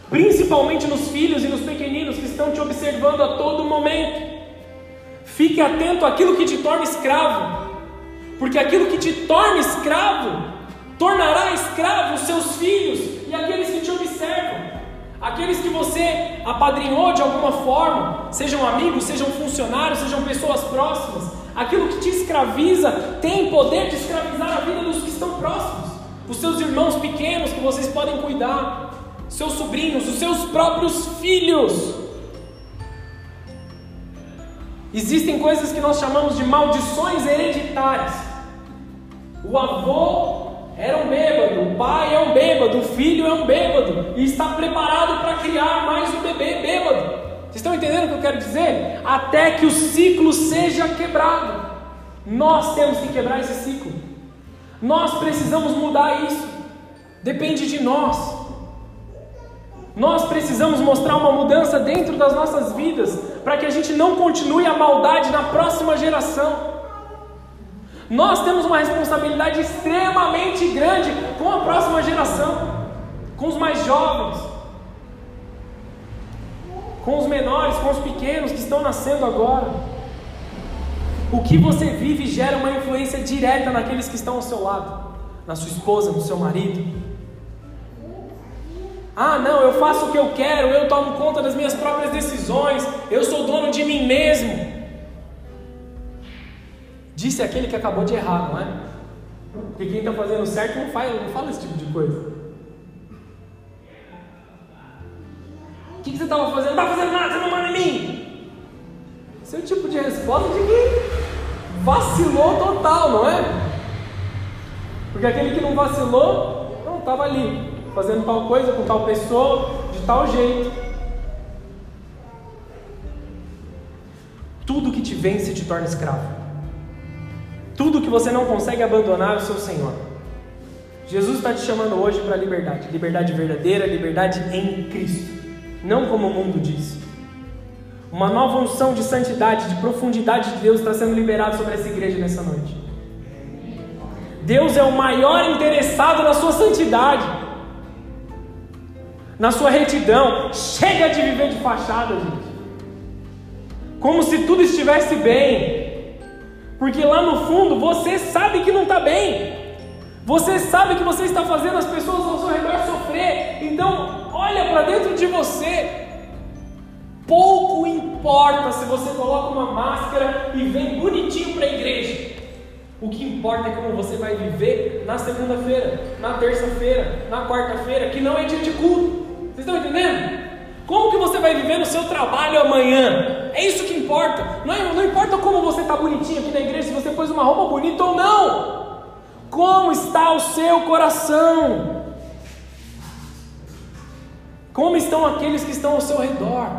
Principalmente nos filhos e nos pequeninos que estão te observando a todo momento. Fique atento àquilo que te torna escravo, porque aquilo que te torna escravo tornará escravo os seus filhos e aqueles que te. Aqueles que você apadrinhou de alguma forma, sejam amigos, sejam funcionários, sejam pessoas próximas, Aquilo que te escraviza tem poder de escravizar a vida dos que estão próximos, os seus irmãos pequenos que vocês podem cuidar, seus sobrinhos, os seus próprios filhos. Existem coisas que nós chamamos de maldições hereditárias. O avô era um bêbado, o pai é um bêbado, o filho é um bêbado e está preparado para criar mais um bebê bêbado. Vocês estão entendendo o que eu quero dizer? Até que o ciclo seja quebrado. Nós temos que quebrar esse ciclo. Nós precisamos mudar isso. Depende de nós. Nós precisamos mostrar uma mudança dentro das nossas vidas para que a gente não continue a maldade na próxima geração. Nós temos uma responsabilidade extremamente grande com a próxima geração, com os mais jovens com os menores, com os pequenos que estão nascendo agora. O que você vive gera uma influência direta naqueles que estão ao seu lado, na sua esposa, no seu marido. Ah, não, eu faço o que eu quero, eu tomo conta das minhas próprias decisões, eu sou dono de mim mesmo. Disse aquele que acabou de errar, não é? Porque quem está fazendo certo não fala, não fala esse tipo de coisa. O que, que você estava fazendo? Não está fazendo nada, você não manda em mim. Esse é o tipo de resposta de quem vacilou total, não é? Porque aquele que não vacilou, não estava ali, fazendo tal coisa com tal pessoa, de tal jeito. Tudo que te vence te torna escravo. Tudo que você não consegue abandonar o seu Senhor. Jesus está te chamando hoje para a liberdade, liberdade verdadeira, liberdade em Cristo, não como o mundo diz. Uma nova unção de santidade, de profundidade de Deus está sendo liberada sobre essa igreja nessa noite. Deus é o maior interessado na sua santidade, na sua retidão. Chega de viver de fachada, gente. Como se tudo estivesse bem, porque lá no fundo você sabe que não está bem. Você sabe que você está fazendo as pessoas ao seu redor sofrer. Então, olha para dentro de você. Pouco importa se você coloca uma máscara e vem bonitinho para a igreja. O que importa é como você vai viver na segunda-feira, na terça-feira, na quarta-feira, que não é dia de culto. Vocês estão entendendo? Como que você vai viver no seu trabalho amanhã? É isso que importa. Não, é, não importa como você está bonitinho aqui na igreja, se você pôs uma roupa bonita ou não. Como está o seu coração? Como estão aqueles que estão ao seu redor?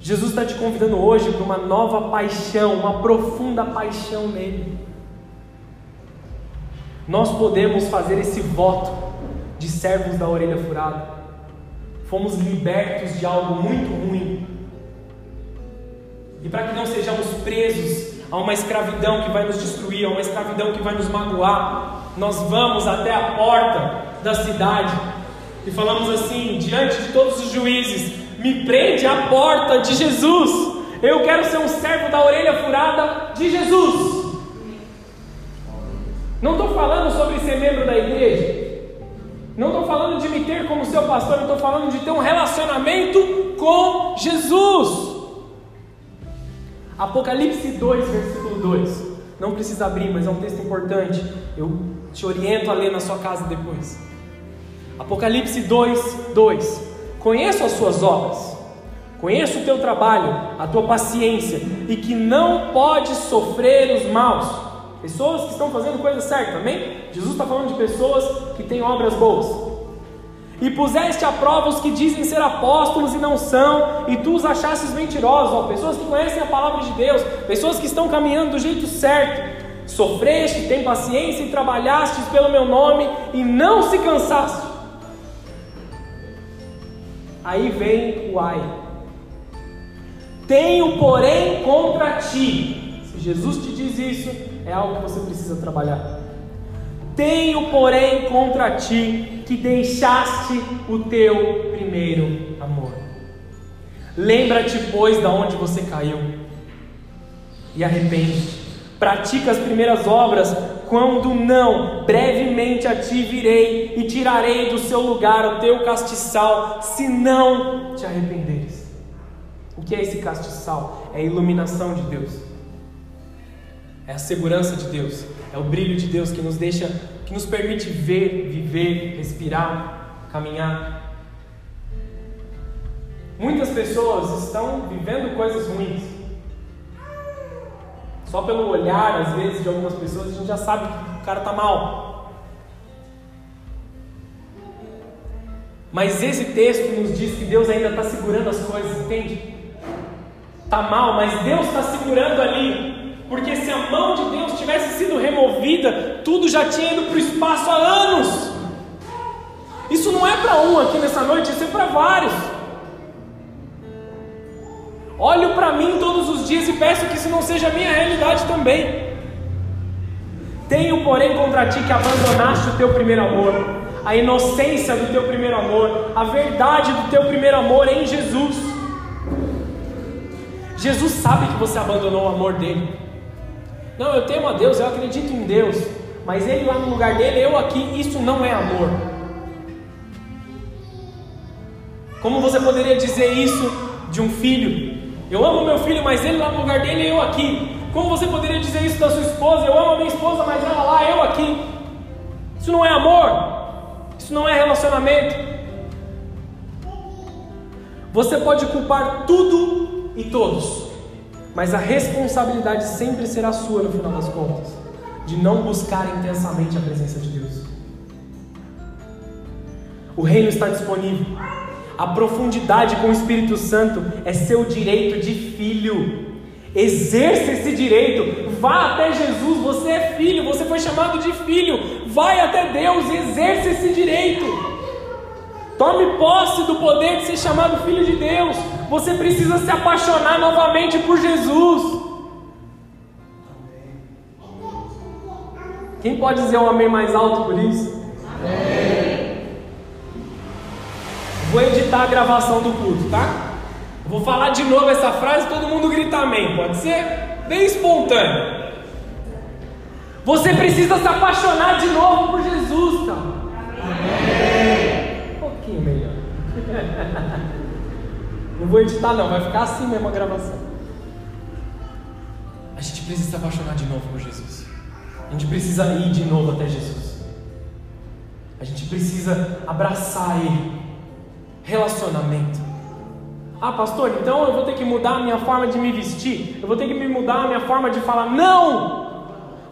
Jesus está te convidando hoje para uma nova paixão, uma profunda paixão nele. Nós podemos fazer esse voto de servos da orelha furada fomos libertos de algo muito ruim. E para que não sejamos presos a uma escravidão que vai nos destruir, a uma escravidão que vai nos magoar, nós vamos até a porta da cidade e falamos assim, diante de todos os juízes: me prende à porta de Jesus. Eu quero ser um servo da orelha furada de Jesus. Não estou falando sobre ser membro da igreja. Não estou falando de me ter como seu pastor, estou falando de ter um relacionamento com Jesus. Apocalipse 2, versículo 2. Não precisa abrir, mas é um texto importante. Eu te oriento a ler na sua casa depois. Apocalipse 2, 2. Conheço as suas obras, conheço o teu trabalho, a tua paciência, e que não pode sofrer os maus Pessoas que estão fazendo coisa certa, amém? Jesus está falando de pessoas que têm obras boas. E puseste à prova os que dizem ser apóstolos e não são, e tu os achastes mentirosos, ó, pessoas que conhecem a palavra de Deus, pessoas que estão caminhando do jeito certo. Sofreste, tem paciência e trabalhaste pelo meu nome e não se cansaste. Aí vem o ai. Tenho, porém, contra ti. Jesus te diz isso, é algo que você precisa trabalhar. Tenho, porém, contra ti que deixaste o teu primeiro amor. Lembra-te, pois, da onde você caiu e arrepende. Pratica as primeiras obras, quando não, brevemente a ti virei e tirarei do seu lugar o teu castiçal, se não te arrependeres. O que é esse castiçal? É a iluminação de Deus. É a segurança de Deus, é o brilho de Deus que nos deixa, que nos permite ver, viver, respirar, caminhar. Muitas pessoas estão vivendo coisas ruins. Só pelo olhar, às vezes, de algumas pessoas, a gente já sabe que o cara está mal. Mas esse texto nos diz que Deus ainda está segurando as coisas, entende? Está mal, mas Deus está segurando ali porque se a mão de Deus tivesse sido removida, tudo já tinha ido para o espaço há anos. Isso não é para um aqui nessa noite, isso é para vários. Olho para mim todos os dias e peço que isso não seja a minha realidade também. Tenho, porém, contra ti que abandonaste o teu primeiro amor, a inocência do teu primeiro amor, a verdade do teu primeiro amor em Jesus. Jesus sabe que você abandonou o amor dele. Não, eu temo a Deus, eu acredito em Deus, mas ele lá no lugar dele, eu aqui, isso não é amor. Como você poderia dizer isso de um filho Eu amo meu filho, mas ele lá no lugar dele eu aqui. Como você poderia dizer isso da sua esposa? Eu amo a minha esposa, mas ela lá, eu aqui. Isso não é amor. Isso não é relacionamento. Você pode culpar tudo e todos, mas a responsabilidade sempre será sua no final das contas, de não buscar intensamente a presença de Deus. O reino está disponível. A profundidade com o Espírito Santo é seu direito de filho. Exerça esse direito. Vá até Jesus. Você é filho. Você foi chamado de filho. Vai até Deus. Exerça esse direito. Tome posse do poder de ser chamado filho de Deus. Você precisa se apaixonar novamente por Jesus. Quem pode dizer um amém mais alto por isso? Amém. Vou editar a gravação do culto, tá? Vou falar de novo essa frase, todo mundo grita amém, pode ser? Bem espontâneo. Você precisa se apaixonar de novo por Jesus, cara. Amém. Pouquinho melhor. Não vou editar não, vai ficar assim mesmo a gravação. A gente precisa se apaixonar de novo por Jesus. A gente precisa ir de novo até Jesus. A gente precisa abraçar Ele relacionamento. Ah, pastor, então eu vou ter que mudar a minha forma de me vestir, eu vou ter que me mudar a minha forma de falar. Não!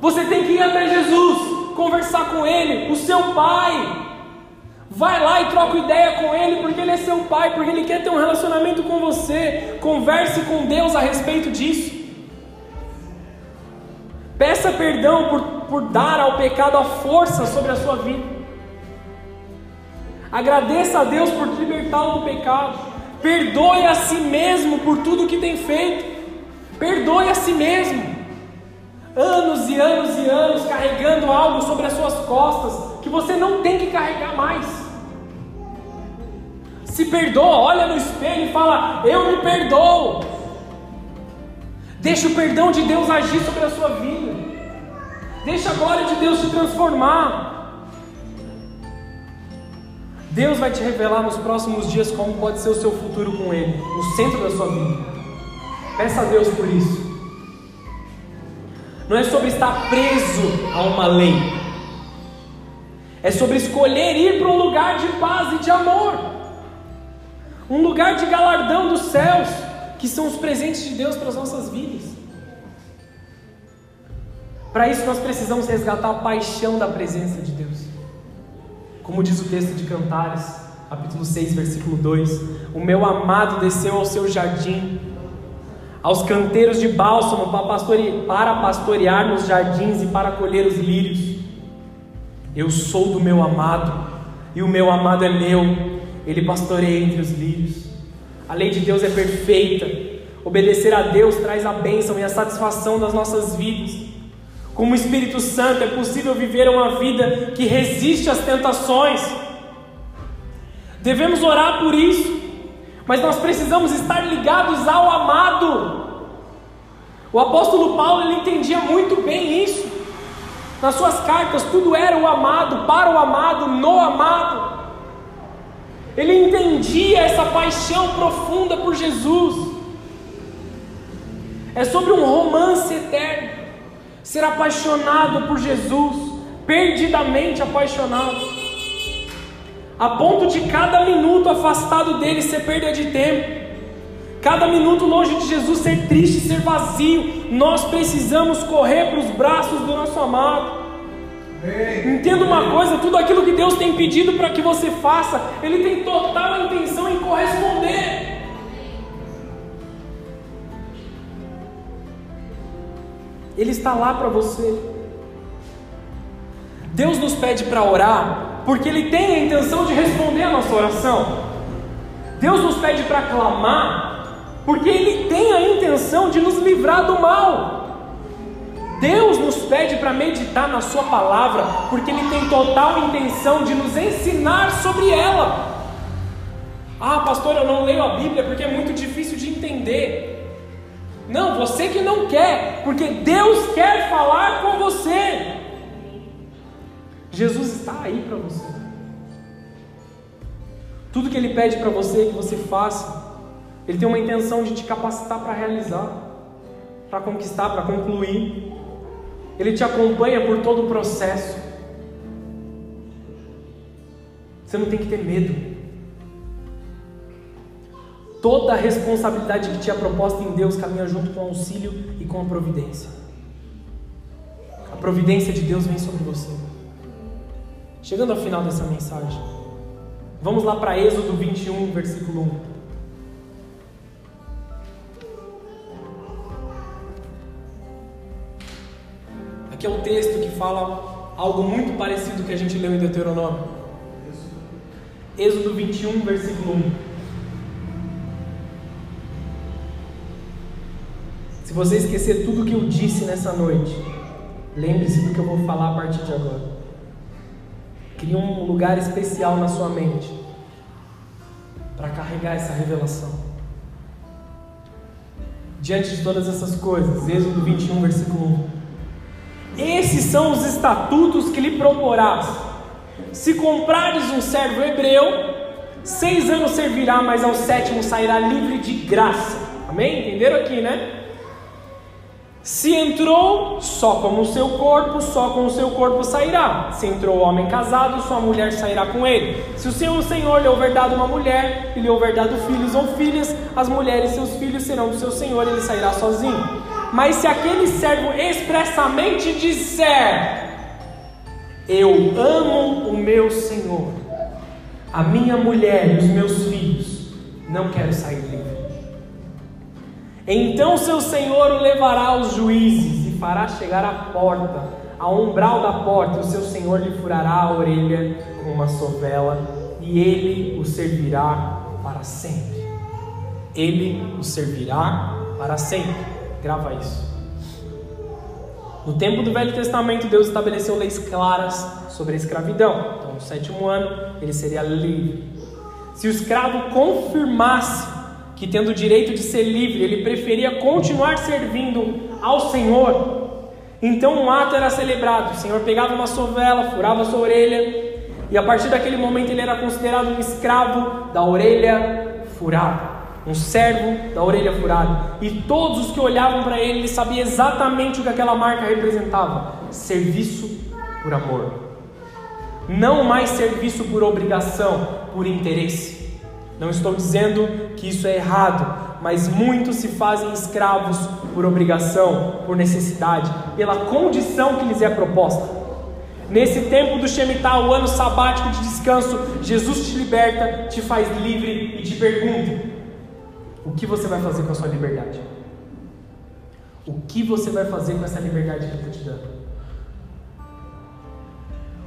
Você tem que ir até Jesus, conversar com Ele, o seu Pai. Vai lá e troca ideia com Ele, porque Ele é seu Pai, porque Ele quer ter um relacionamento com você. Converse com Deus a respeito disso. Peça perdão por, por dar ao pecado a força sobre a sua vida. Agradeça a Deus por libertá-lo do pecado. Perdoe a si mesmo por tudo que tem feito. Perdoe a si mesmo. Anos e anos e anos carregando algo sobre as suas costas que você não tem que carregar mais. Se perdoa, olha no espelho e fala: Eu me perdoo. Deixa o perdão de Deus agir sobre a sua vida. Deixa a glória de Deus te transformar. Deus vai te revelar nos próximos dias como pode ser o seu futuro com Ele, no centro da sua vida. Peça a Deus por isso. Não é sobre estar preso a uma lei, é sobre escolher ir para um lugar de paz e de amor, um lugar de galardão dos céus, que são os presentes de Deus para as nossas vidas. Para isso, nós precisamos resgatar a paixão da presença de Deus. Como diz o texto de Cantares, capítulo 6, versículo 2: O meu amado desceu ao seu jardim, aos canteiros de bálsamo para, pastorear, para pastorear nos jardins e para colher os lírios. Eu sou do meu amado, e o meu amado é meu, ele pastoreia entre os lírios. A lei de Deus é perfeita, obedecer a Deus traz a bênção e a satisfação das nossas vidas. Com o Espírito Santo é possível viver uma vida que resiste às tentações. Devemos orar por isso, mas nós precisamos estar ligados ao amado. O apóstolo Paulo ele entendia muito bem isso. Nas suas cartas, tudo era o amado, para o amado, no amado. Ele entendia essa paixão profunda por Jesus. É sobre um romance eterno ser apaixonado por Jesus, perdidamente apaixonado, a ponto de cada minuto afastado dele ser perda de tempo, cada minuto longe de Jesus ser triste, ser vazio, nós precisamos correr para os braços do nosso amado. Entenda uma coisa: tudo aquilo que Deus tem pedido para que você faça, Ele tem total intenção em corresponder. Ele está lá para você. Deus nos pede para orar porque Ele tem a intenção de responder a nossa oração. Deus nos pede para clamar porque Ele tem a intenção de nos livrar do mal. Deus nos pede para meditar na Sua palavra porque Ele tem total intenção de nos ensinar sobre ela. Ah, pastor, eu não leio a Bíblia porque é muito difícil de entender. Não, você que não quer, porque Deus quer falar com você. Jesus está aí para você. Tudo que Ele pede para você é que você faça Ele tem uma intenção de te capacitar para realizar, para conquistar, para concluir. Ele te acompanha por todo o processo. Você não tem que ter medo. Toda a responsabilidade que te é proposta em Deus caminha junto com o auxílio e com a providência. A providência de Deus vem sobre você. Chegando ao final dessa mensagem, vamos lá para Êxodo 21, versículo 1. Que é o texto que fala algo muito parecido que a gente leu em Deuteronômio. Êxodo 21, versículo 1. Se você esquecer tudo que eu disse nessa noite, lembre-se do que eu vou falar a partir de agora. Crie um lugar especial na sua mente para carregar essa revelação. Diante de todas essas coisas, Êxodo 21, versículo 1. Esses são os estatutos que lhe proporás. Se comprares um servo hebreu, seis anos servirá, mas ao sétimo sairá livre de graça. Amém? Entenderam aqui, né? Se entrou, só com o seu corpo, só com o seu corpo sairá. Se entrou homem casado, sua mulher sairá com ele. Se o seu Senhor lhe houver dado uma mulher, e lhe houver dado filhos ou filhas, as mulheres e seus filhos serão do seu Senhor, e ele sairá sozinho. Mas se aquele servo expressamente disser: Eu amo o meu Senhor, a minha mulher e os meus filhos, não quero sair livre. Então seu Senhor o levará aos juízes e fará chegar à porta, ao umbral da porta, o seu Senhor lhe furará a orelha com uma sovela, e ele o servirá para sempre. Ele o servirá para sempre. Grava isso. No tempo do Velho Testamento, Deus estabeleceu leis claras sobre a escravidão. Então, no sétimo ano, ele seria livre. Se o escravo confirmasse que, tendo o direito de ser livre, ele preferia continuar servindo ao Senhor, então um ato era celebrado. O Senhor pegava uma sovela, furava sua orelha, e a partir daquele momento ele era considerado um escravo da orelha furada um servo da orelha furada. E todos os que olhavam para ele, ele sabia exatamente o que aquela marca representava: serviço por amor. Não mais serviço por obrigação, por interesse. Não estou dizendo que isso é errado, mas muitos se fazem escravos por obrigação, por necessidade, pela condição que lhes é proposta. Nesse tempo do Shemitah, o ano sabático de descanso, Jesus te liberta, te faz livre e te pergunta: o que você vai fazer com a sua liberdade? O que você vai fazer com essa liberdade que Ele está te dando?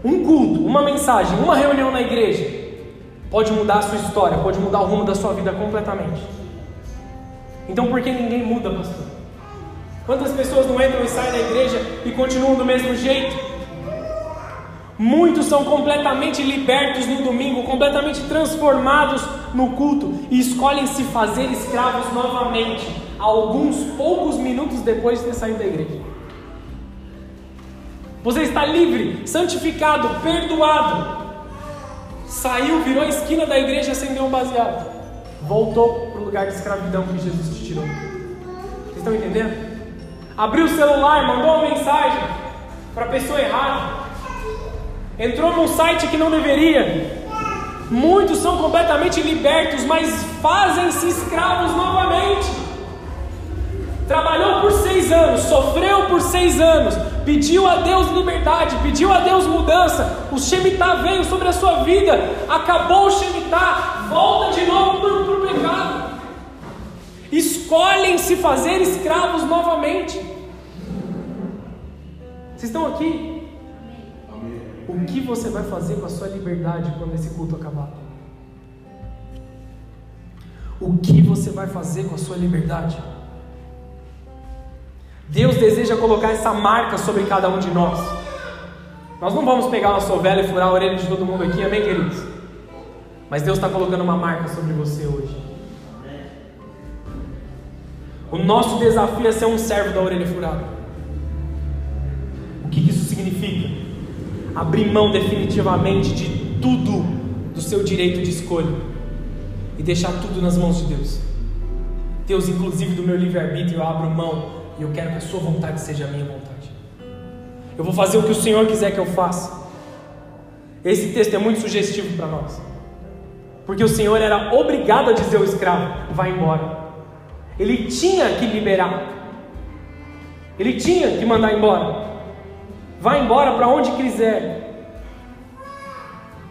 Um culto, uma mensagem, uma reunião na igreja pode mudar a sua história, pode mudar o rumo da sua vida completamente. Então por que ninguém muda, pastor? Quantas pessoas não entram e saem da igreja e continuam do mesmo jeito? Muitos são completamente libertos no domingo, completamente transformados no culto e escolhem se fazer escravos novamente, alguns poucos minutos depois de ter saído da igreja. Você está livre, santificado, perdoado. Saiu, virou a esquina da igreja acendeu um baseado. Voltou para o lugar de escravidão que Jesus te tirou. Vocês estão entendendo? Abriu o celular, mandou uma mensagem para a pessoa errada entrou num site que não deveria. Muitos são completamente libertos, mas fazem-se escravos novamente. Trabalhou por seis anos, sofreu por seis anos, pediu a Deus liberdade, pediu a Deus mudança. O Shemitah veio sobre a sua vida, acabou o Shemitah, volta de novo para o pecado. Escolhem se fazer escravos novamente. Vocês estão aqui? O que você vai fazer com a sua liberdade quando esse culto acabar? O que você vai fazer com a sua liberdade? Deus deseja colocar essa marca sobre cada um de nós. Nós não vamos pegar uma sovela e furar a orelha de todo mundo aqui, amém, queridos? Mas Deus está colocando uma marca sobre você hoje. O nosso desafio é ser um servo da orelha furada. O que isso significa? Abrir mão definitivamente de tudo do seu direito de escolha e deixar tudo nas mãos de Deus. Deus, inclusive do meu livre-arbítrio, eu abro mão e eu quero que a Sua vontade seja a minha vontade. Eu vou fazer o que o Senhor quiser que eu faça. Esse texto é muito sugestivo para nós. Porque o Senhor era obrigado a dizer ao escravo: vai embora. Ele tinha que liberar. Ele tinha que mandar embora. Vai embora para onde quiser.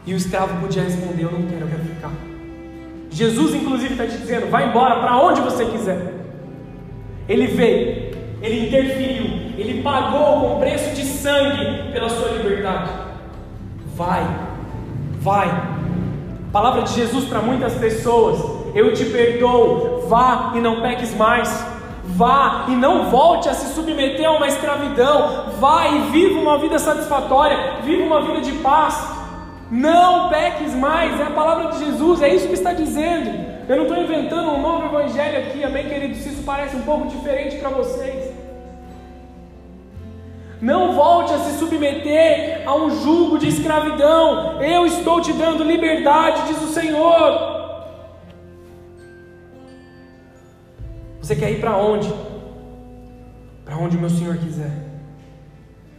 E o escravo podia responder: Eu não quero, eu quero ficar. Jesus, inclusive, está te dizendo: Vai embora para onde você quiser. Ele veio, ele interferiu, ele pagou com preço de sangue pela sua liberdade. Vai, vai. Palavra de Jesus para muitas pessoas: Eu te perdoo, vá e não peques mais. Vá e não volte a se submeter a uma escravidão. Vá e viva uma vida satisfatória, viva uma vida de paz. Não peques mais, é a palavra de Jesus, é isso que está dizendo. Eu não estou inventando um novo evangelho aqui, amém, querido? Se isso parece um pouco diferente para vocês. Não volte a se submeter a um jugo de escravidão. Eu estou te dando liberdade, diz o Senhor. Você quer ir para onde? Para onde o meu Senhor quiser.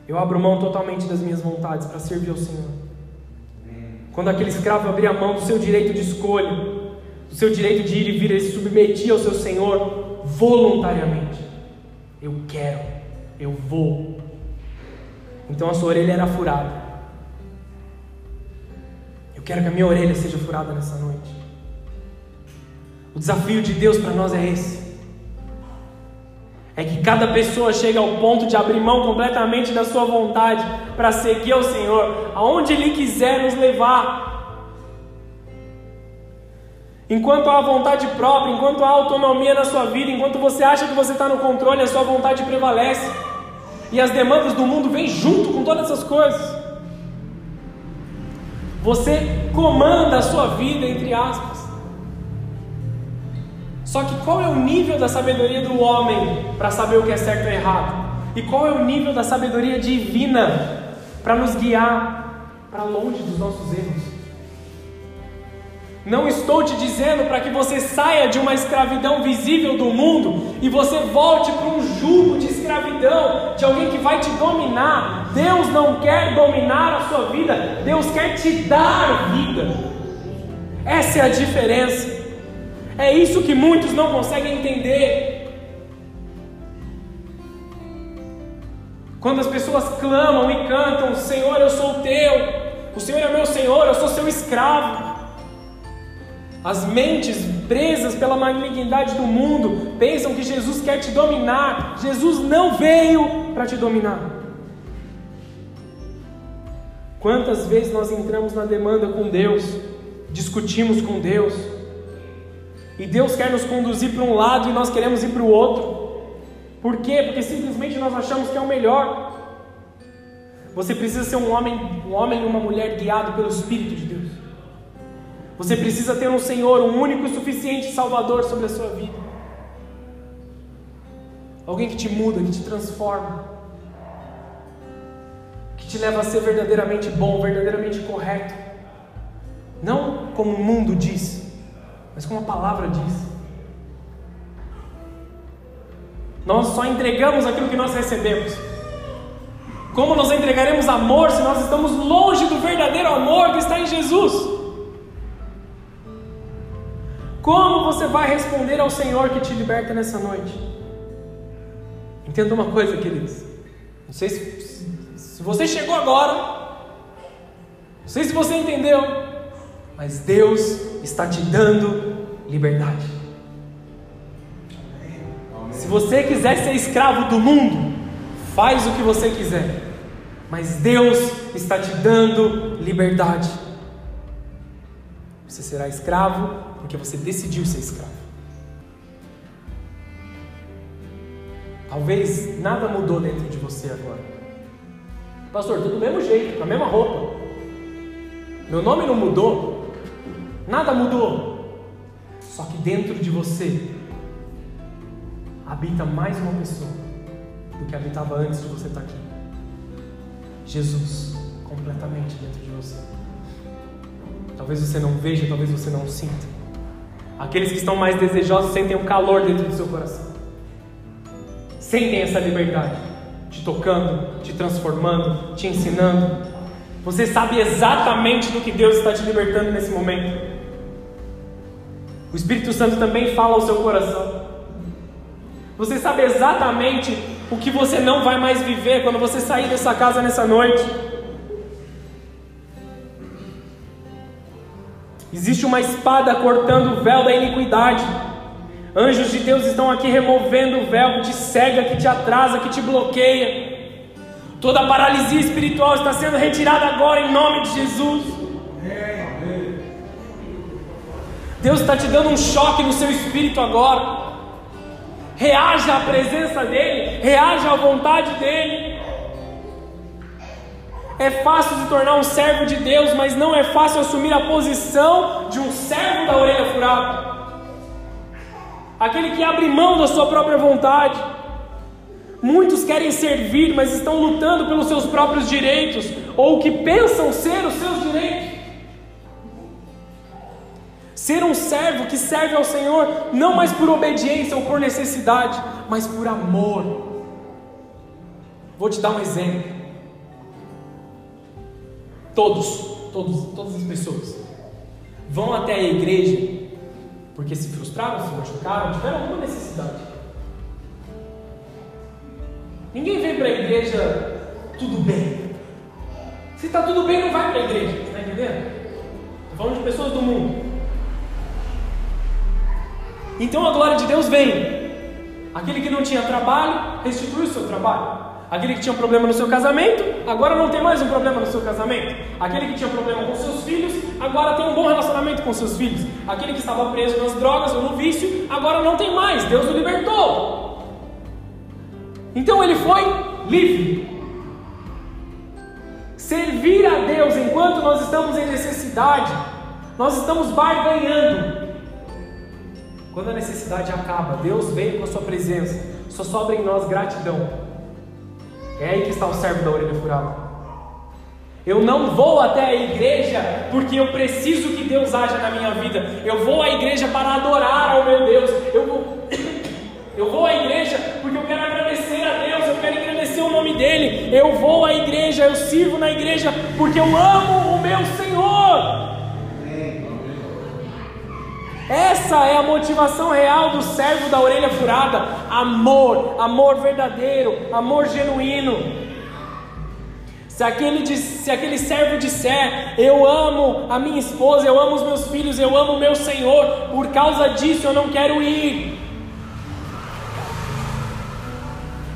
Eu abro mão totalmente das minhas vontades para servir ao Senhor. Quando aquele escravo abria mão do seu direito de escolha, do seu direito de ir e vir, ele se submetia ao seu Senhor voluntariamente. Eu quero, eu vou. Então a sua orelha era furada. Eu quero que a minha orelha seja furada nessa noite. O desafio de Deus para nós é esse é que cada pessoa chega ao ponto de abrir mão completamente da sua vontade para seguir ao Senhor, aonde Ele quiser nos levar. Enquanto há vontade própria, enquanto há autonomia na sua vida, enquanto você acha que você está no controle, a sua vontade prevalece. E as demandas do mundo vêm junto com todas essas coisas. Você comanda a sua vida, entre aspas. Só que qual é o nível da sabedoria do homem para saber o que é certo ou errado? E qual é o nível da sabedoria divina para nos guiar para longe dos nossos erros? Não estou te dizendo para que você saia de uma escravidão visível do mundo e você volte para um jugo de escravidão, de alguém que vai te dominar. Deus não quer dominar a sua vida, Deus quer te dar vida. Essa é a diferença. É isso que muitos não conseguem entender. Quando as pessoas clamam e cantam: Senhor, eu sou teu, o Senhor é meu Senhor, eu sou seu escravo. As mentes presas pela malignidade do mundo pensam que Jesus quer te dominar. Jesus não veio para te dominar. Quantas vezes nós entramos na demanda com Deus, discutimos com Deus, e Deus quer nos conduzir para um lado e nós queremos ir para o outro. Por quê? Porque simplesmente nós achamos que é o melhor. Você precisa ser um homem, um homem e uma mulher guiado pelo Espírito de Deus. Você precisa ter um Senhor, um único e suficiente Salvador sobre a sua vida. Alguém que te muda, que te transforma, que te leva a ser verdadeiramente bom, verdadeiramente correto. Não como o mundo diz, mas como a palavra diz. Nós só entregamos aquilo que nós recebemos. Como nós entregaremos amor se nós estamos longe do verdadeiro amor que está em Jesus? Como você vai responder ao Senhor que te liberta nessa noite? Entenda uma coisa, queridos. Não sei se, se você chegou agora, não sei se você entendeu, mas Deus está te dando liberdade. Se você quiser ser escravo do mundo, faz o que você quiser, mas Deus está te dando liberdade. Você será escravo porque você decidiu ser escravo. Talvez nada mudou dentro de você agora. Pastor, tudo do mesmo jeito, com a mesma roupa. Meu nome não mudou, Nada mudou. Só que dentro de você habita mais uma pessoa do que habitava antes de você estar aqui. Jesus, completamente dentro de você. Talvez você não veja, talvez você não sinta, Aqueles que estão mais desejosos sentem o calor dentro do seu coração. Sentem essa liberdade, te tocando, te transformando, te ensinando. Você sabe exatamente do que Deus está te libertando nesse momento. O Espírito Santo também fala ao seu coração. Você sabe exatamente o que você não vai mais viver quando você sair dessa casa nessa noite. Existe uma espada cortando o véu da iniquidade. Anjos de Deus estão aqui removendo o véu que te cega, que te atrasa, que te bloqueia. Toda paralisia espiritual está sendo retirada agora em nome de Jesus. Deus está te dando um choque no seu espírito agora. Reaja à presença dEle, reaja à vontade dEle. É fácil se tornar um servo de Deus, mas não é fácil assumir a posição de um servo da orelha furada. Aquele que abre mão da sua própria vontade. Muitos querem servir, mas estão lutando pelos seus próprios direitos, ou que pensam ser os seus direitos. Ser um servo que serve ao Senhor, não mais por obediência ou por necessidade, mas por amor. Vou te dar um exemplo. Todos, todos, todas as pessoas vão até a igreja porque se frustraram, se machucaram, tiveram alguma necessidade. Ninguém vem para a igreja tudo bem. Se está tudo bem, não vai para a igreja. Está entendendo? Estou falando de pessoas do mundo. Então a glória de Deus vem. Aquele que não tinha trabalho, restitui o seu trabalho. Aquele que tinha um problema no seu casamento, agora não tem mais um problema no seu casamento. Aquele que tinha problema com seus filhos, agora tem um bom relacionamento com seus filhos. Aquele que estava preso nas drogas ou no vício, agora não tem mais. Deus o libertou. Então ele foi livre. Servir a Deus enquanto nós estamos em necessidade, nós estamos barganhando. Quando a necessidade acaba, Deus vem com a sua presença, só sobra em nós gratidão. É aí que está o servo da orelha furada. Eu não vou até a igreja porque eu preciso que Deus haja na minha vida. Eu vou à igreja para adorar ao meu Deus. Eu vou, eu vou à igreja porque eu quero agradecer a Deus. Eu quero agradecer o nome dEle. Eu vou à igreja, eu sirvo na igreja porque eu amo o meu Senhor. Essa é a motivação real do servo da orelha furada: amor, amor verdadeiro, amor genuíno. Se aquele, se aquele servo disser, eu amo a minha esposa, eu amo os meus filhos, eu amo o meu Senhor, por causa disso eu não quero ir.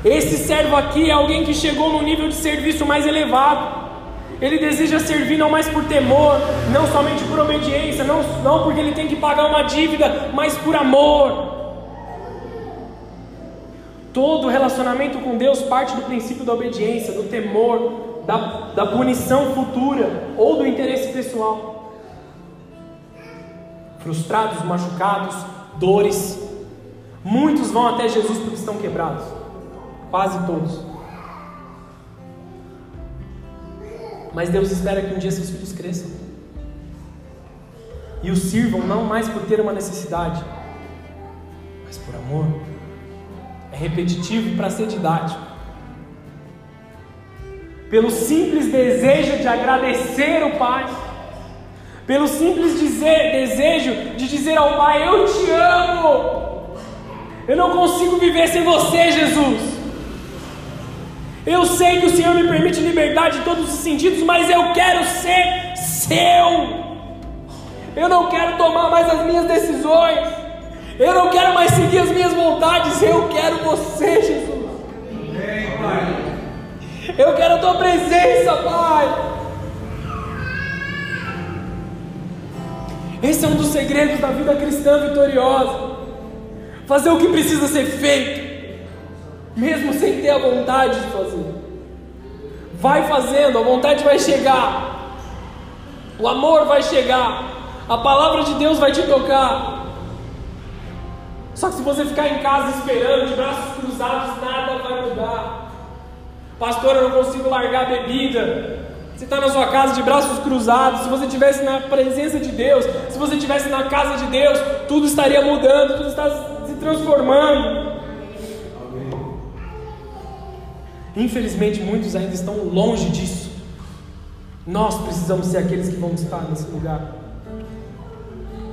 Esse servo aqui é alguém que chegou no nível de serviço mais elevado. Ele deseja servir não mais por temor, não somente por obediência, não, não porque ele tem que pagar uma dívida, mas por amor. Todo relacionamento com Deus parte do princípio da obediência, do temor, da, da punição futura ou do interesse pessoal. Frustrados, machucados, dores. Muitos vão até Jesus porque estão quebrados. Quase todos. Mas Deus espera que um dia seus filhos cresçam e os sirvam não mais por ter uma necessidade, mas por amor. É repetitivo para ser didático. Pelo simples desejo de agradecer o Pai, pelo simples dizer, desejo de dizer ao Pai: Eu te amo, eu não consigo viver sem você, Jesus. Eu sei que o Senhor me permite liberdade em todos os sentidos, mas eu quero ser seu. Eu não quero tomar mais as minhas decisões. Eu não quero mais seguir as minhas vontades. Eu quero você, Jesus. Eu quero a tua presença, Pai. Esse é um dos segredos da vida cristã vitoriosa. Fazer o que precisa ser feito mesmo sem ter a vontade de fazer. Vai fazendo, a vontade vai chegar, o amor vai chegar, a palavra de Deus vai te tocar. Só que se você ficar em casa esperando, de braços cruzados, nada vai mudar. Pastor, eu não consigo largar a bebida. Você está na sua casa de braços cruzados. Se você estivesse na presença de Deus, se você estivesse na casa de Deus, tudo estaria mudando, tudo está se transformando. Infelizmente, muitos ainda estão longe disso. Nós precisamos ser aqueles que vão estar nesse lugar.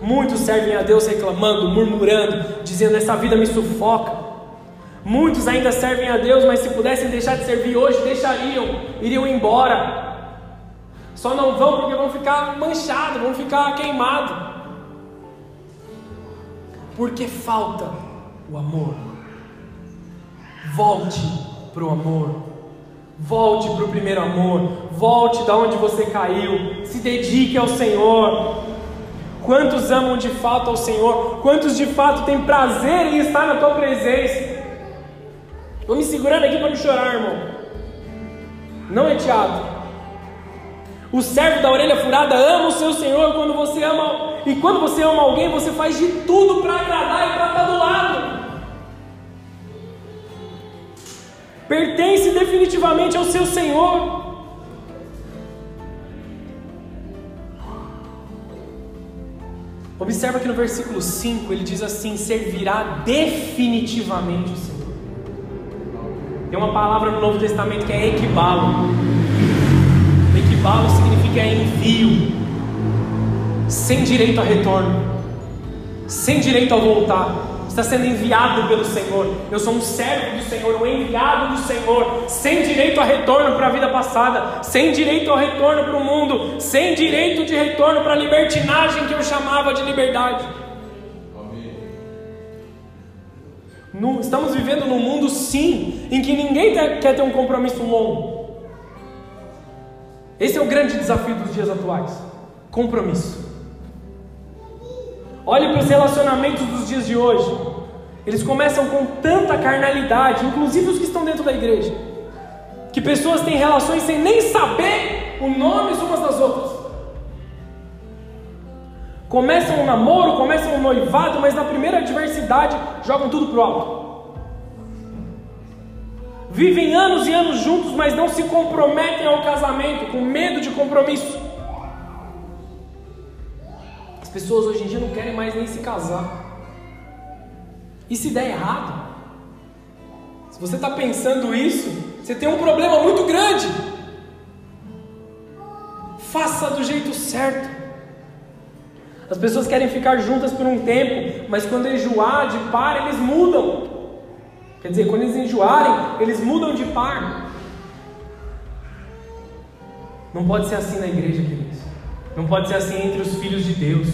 Muitos servem a Deus reclamando, murmurando, dizendo: Essa vida me sufoca. Muitos ainda servem a Deus, mas se pudessem deixar de servir hoje, deixariam, iriam embora. Só não vão porque vão ficar manchados, vão ficar queimados. Porque falta o amor. Volte para o amor. Volte para o primeiro amor. Volte da onde você caiu. Se dedique ao Senhor. Quantos amam de fato ao Senhor? Quantos de fato têm prazer em estar na tua presença? Estou me segurando aqui para não chorar, irmão. Não é teatro. O servo da orelha furada ama o seu Senhor quando você ama. E quando você ama alguém, você faz de tudo para agradar e para estar do lado. Pertence definitivamente ao seu Senhor. Observa que no versículo 5 ele diz assim: servirá definitivamente o Senhor. Tem uma palavra no Novo Testamento que é equibalo. Equibalo significa envio, sem direito a retorno, sem direito a voltar está sendo enviado pelo Senhor. Eu sou um servo do Senhor, um enviado do Senhor, sem direito a retorno para a vida passada, sem direito a retorno para o mundo, sem direito de retorno para a libertinagem que eu chamava de liberdade. No, estamos vivendo num mundo, sim, em que ninguém quer ter um compromisso longo. Esse é o grande desafio dos dias atuais: compromisso. Olhe para os relacionamentos dos dias de hoje. Eles começam com tanta carnalidade, inclusive os que estão dentro da igreja, que pessoas têm relações sem nem saber o nome umas das outras. Começam um namoro, começam um noivado, mas na primeira adversidade jogam tudo pro alto. Vivem anos e anos juntos, mas não se comprometem ao casamento, com medo de compromisso. As pessoas hoje em dia não querem mais nem se casar. E se der errado? Se você está pensando isso, você tem um problema muito grande. Faça do jeito certo. As pessoas querem ficar juntas por um tempo, mas quando enjoar de par, eles mudam. Quer dizer, quando eles enjoarem, eles mudam de par. Não pode ser assim na igreja, queridos. Não pode ser assim entre os filhos de Deus.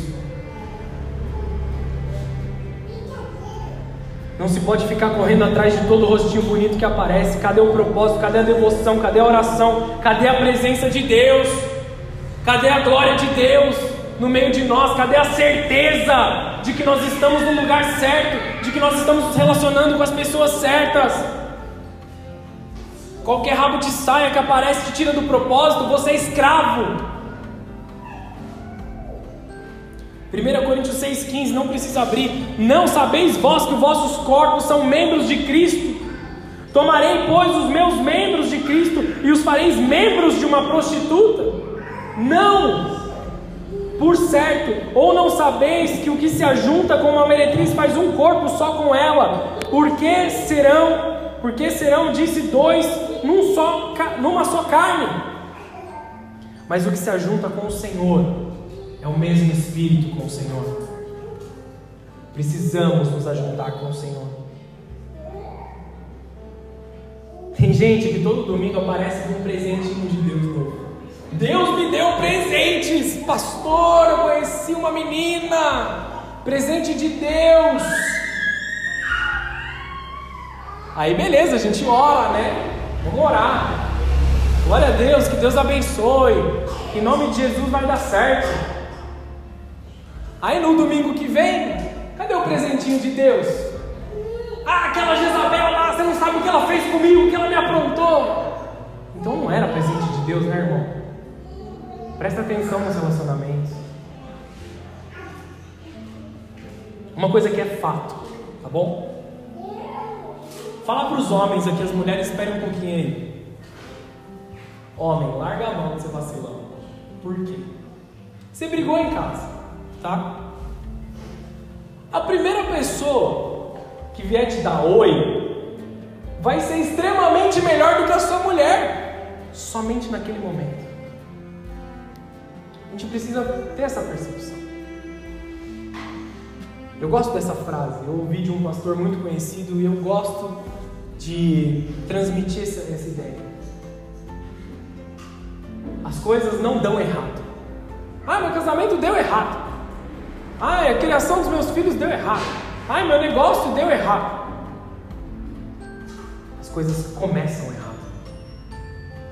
Não se pode ficar correndo atrás de todo rostinho bonito que aparece. Cadê o propósito? Cadê a devoção? Cadê a oração? Cadê a presença de Deus? Cadê a glória de Deus no meio de nós? Cadê a certeza de que nós estamos no lugar certo? De que nós estamos nos relacionando com as pessoas certas? Qualquer rabo de saia que aparece te tira do propósito, você é escravo. 1 Coríntios 6,15, não precisa abrir. Não sabeis vós que os vossos corpos são membros de Cristo? Tomarei, pois, os meus membros de Cristo e os fareis membros de uma prostituta? Não! Por certo, ou não sabeis que o que se ajunta com uma meretriz faz um corpo só com ela? Porque serão, porque serão, disse dois, num só, numa só carne. Mas o que se ajunta com o Senhor é o mesmo espírito com o Senhor. Precisamos nos ajuntar com o Senhor. Tem gente que todo domingo aparece com um presentinho de Deus novo. Deus me deu presentes, pastor. Eu conheci uma menina, presente de Deus. Aí beleza, a gente ora, né? Vamos orar. Glória a Deus, que Deus abençoe. Em nome de Jesus vai dar certo. Aí no domingo que vem, cadê o presentinho de Deus? Ah, aquela Jezabel lá, você não sabe o que ela fez comigo, o que ela me aprontou. Então não era presente de Deus, né, irmão? Presta atenção nos relacionamentos. Uma coisa que é fato, tá bom? Fala para os homens aqui, as mulheres esperem um pouquinho aí. Homem, larga a mão ser vacilão. Por quê? Você brigou em casa, tá? A primeira pessoa que vier te dar oi vai ser extremamente melhor do que a sua mulher, somente naquele momento. A gente precisa ter essa percepção. Eu gosto dessa frase, eu ouvi de um pastor muito conhecido e eu gosto de transmitir essa, essa ideia. As coisas não dão errado. Ah, meu casamento deu errado. Ah, a criação dos meus filhos deu errado. Ah, meu negócio deu errado. As coisas começam errado.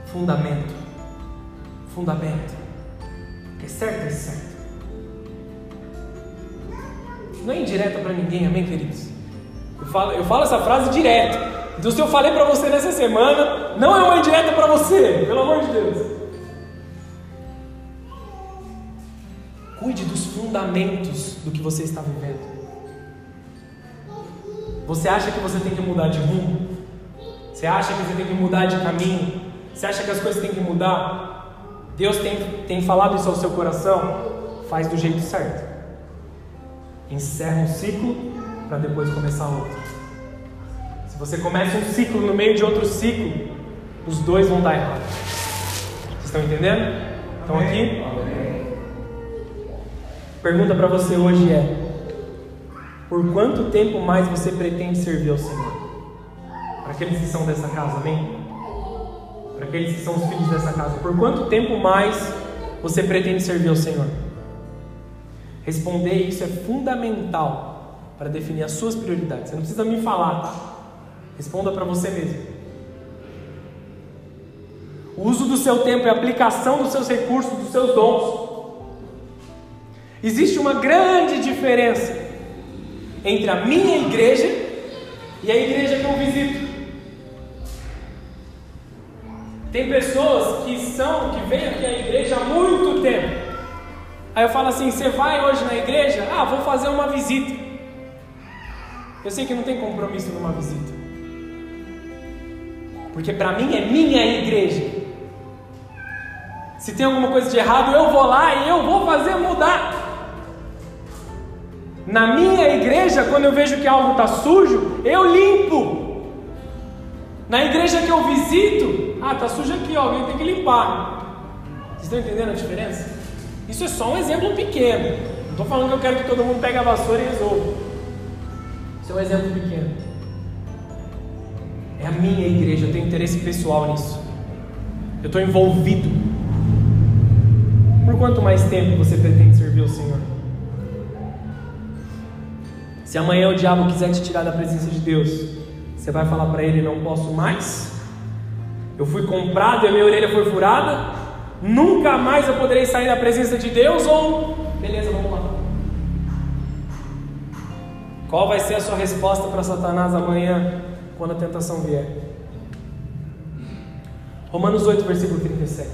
Fundamento. Fundamento. O que é certo é certo. Não é indireta para ninguém, amém, queridos? Eu falo, eu falo essa frase direto. Então, se eu falei para você nessa semana, não é uma indireta para você, pelo amor de Deus. Cuide dos fundamentos do que você está vivendo. Você acha que você tem que mudar de rumo? Você acha que você tem que mudar de caminho? Você acha que as coisas têm que mudar? Deus tem, tem falado isso ao seu coração? Faz do jeito certo. Encerra um ciclo para depois começar outro. Se você começa um ciclo no meio de outro ciclo, os dois vão dar errado. Vocês estão entendendo? Estão aqui? Pergunta para você hoje é: por quanto tempo mais você pretende servir ao Senhor? Para aqueles que são dessa casa, amém? Para aqueles que são os filhos dessa casa, por quanto tempo mais você pretende servir ao Senhor? Responder isso é fundamental para definir as suas prioridades. Você não precisa me falar, tá? Responda para você mesmo. O uso do seu tempo e a aplicação dos seus recursos, dos seus dons. Existe uma grande diferença entre a minha igreja e a igreja que eu visito. Tem pessoas que são, que vêm aqui à igreja há muito tempo. Aí eu falo assim: você vai hoje na igreja? Ah, vou fazer uma visita. Eu sei que não tem compromisso numa visita. Porque para mim é minha igreja. Se tem alguma coisa de errado, eu vou lá e eu vou fazer mudar. Na minha igreja, quando eu vejo que algo está sujo, eu limpo. Na igreja que eu visito, ah, está sujo aqui, ó, alguém tem que limpar. Vocês estão entendendo a diferença? Isso é só um exemplo pequeno. Não estou falando que eu quero que todo mundo pegue a vassoura e resolva. Isso é um exemplo pequeno. É a minha igreja, eu tenho interesse pessoal nisso. Eu estou envolvido. Por quanto mais tempo você pretende servir o Senhor? Se amanhã o diabo quiser te tirar da presença de Deus, você vai falar para ele: não posso mais? Eu fui comprado e a minha orelha foi furada? Nunca mais eu poderei sair da presença de Deus? Ou, beleza, vamos lá. Qual vai ser a sua resposta para Satanás amanhã, quando a tentação vier? Romanos 8, versículo 37.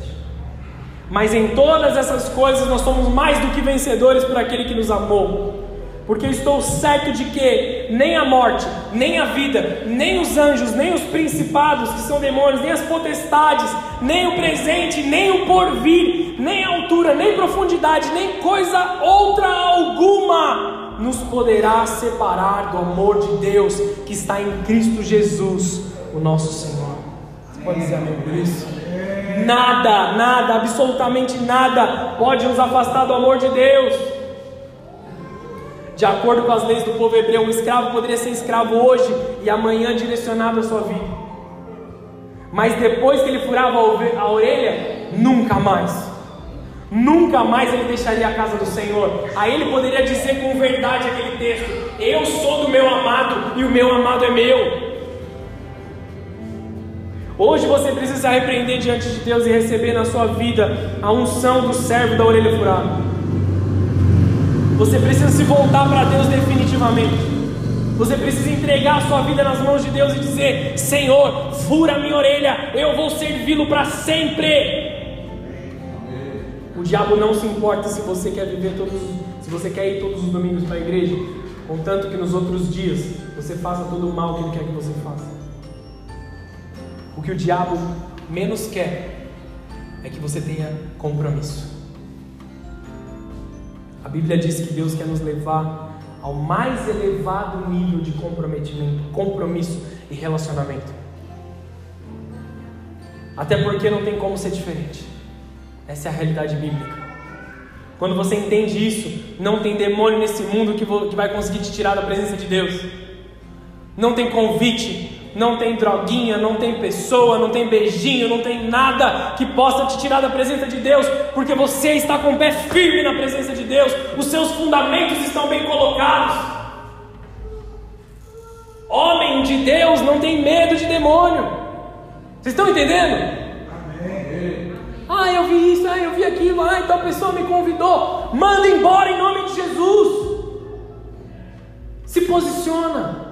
Mas em todas essas coisas nós somos mais do que vencedores por aquele que nos amou porque estou certo de que nem a morte, nem a vida, nem os anjos, nem os principados, que são demônios, nem as potestades, nem o presente, nem o porvir, nem a altura, nem profundidade, nem coisa outra alguma nos poderá separar do amor de Deus que está em Cristo Jesus, o nosso Senhor. Você pode dizer amém por isso? Nada, nada, absolutamente nada pode nos afastar do amor de Deus. De acordo com as leis do povo hebreu, um escravo poderia ser escravo hoje e amanhã direcionado à sua vida. Mas depois que ele furava a orelha, nunca mais. Nunca mais ele deixaria a casa do Senhor. Aí ele poderia dizer com verdade aquele texto: Eu sou do meu amado e o meu amado é meu. Hoje você precisa se arrepender diante de Deus e receber na sua vida a unção do servo da orelha furada. Você precisa se voltar para Deus definitivamente. Você precisa entregar a sua vida nas mãos de Deus e dizer: Senhor, fura minha orelha, eu vou servi-lo para sempre. O diabo não se importa se você quer viver todos, se você quer ir todos os domingos para a igreja, contanto que nos outros dias você faça todo o mal que ele quer que você faça. O que o diabo menos quer é que você tenha compromisso. A Bíblia diz que Deus quer nos levar ao mais elevado nível de comprometimento, compromisso e relacionamento. Até porque não tem como ser diferente. Essa é a realidade bíblica. Quando você entende isso, não tem demônio nesse mundo que vai conseguir te tirar da presença de Deus. Não tem convite, não tem droguinha, não tem pessoa, não tem beijinho, não tem nada que possa te tirar da presença de Deus, porque você está com o pé firme na presença de Deus, os seus fundamentos estão bem colocados. Homem de Deus não tem medo de demônio. Vocês estão entendendo? Ah, eu vi isso, ah, eu vi aquilo, ah, então a pessoa me convidou. Manda embora em nome de Jesus. Se posiciona.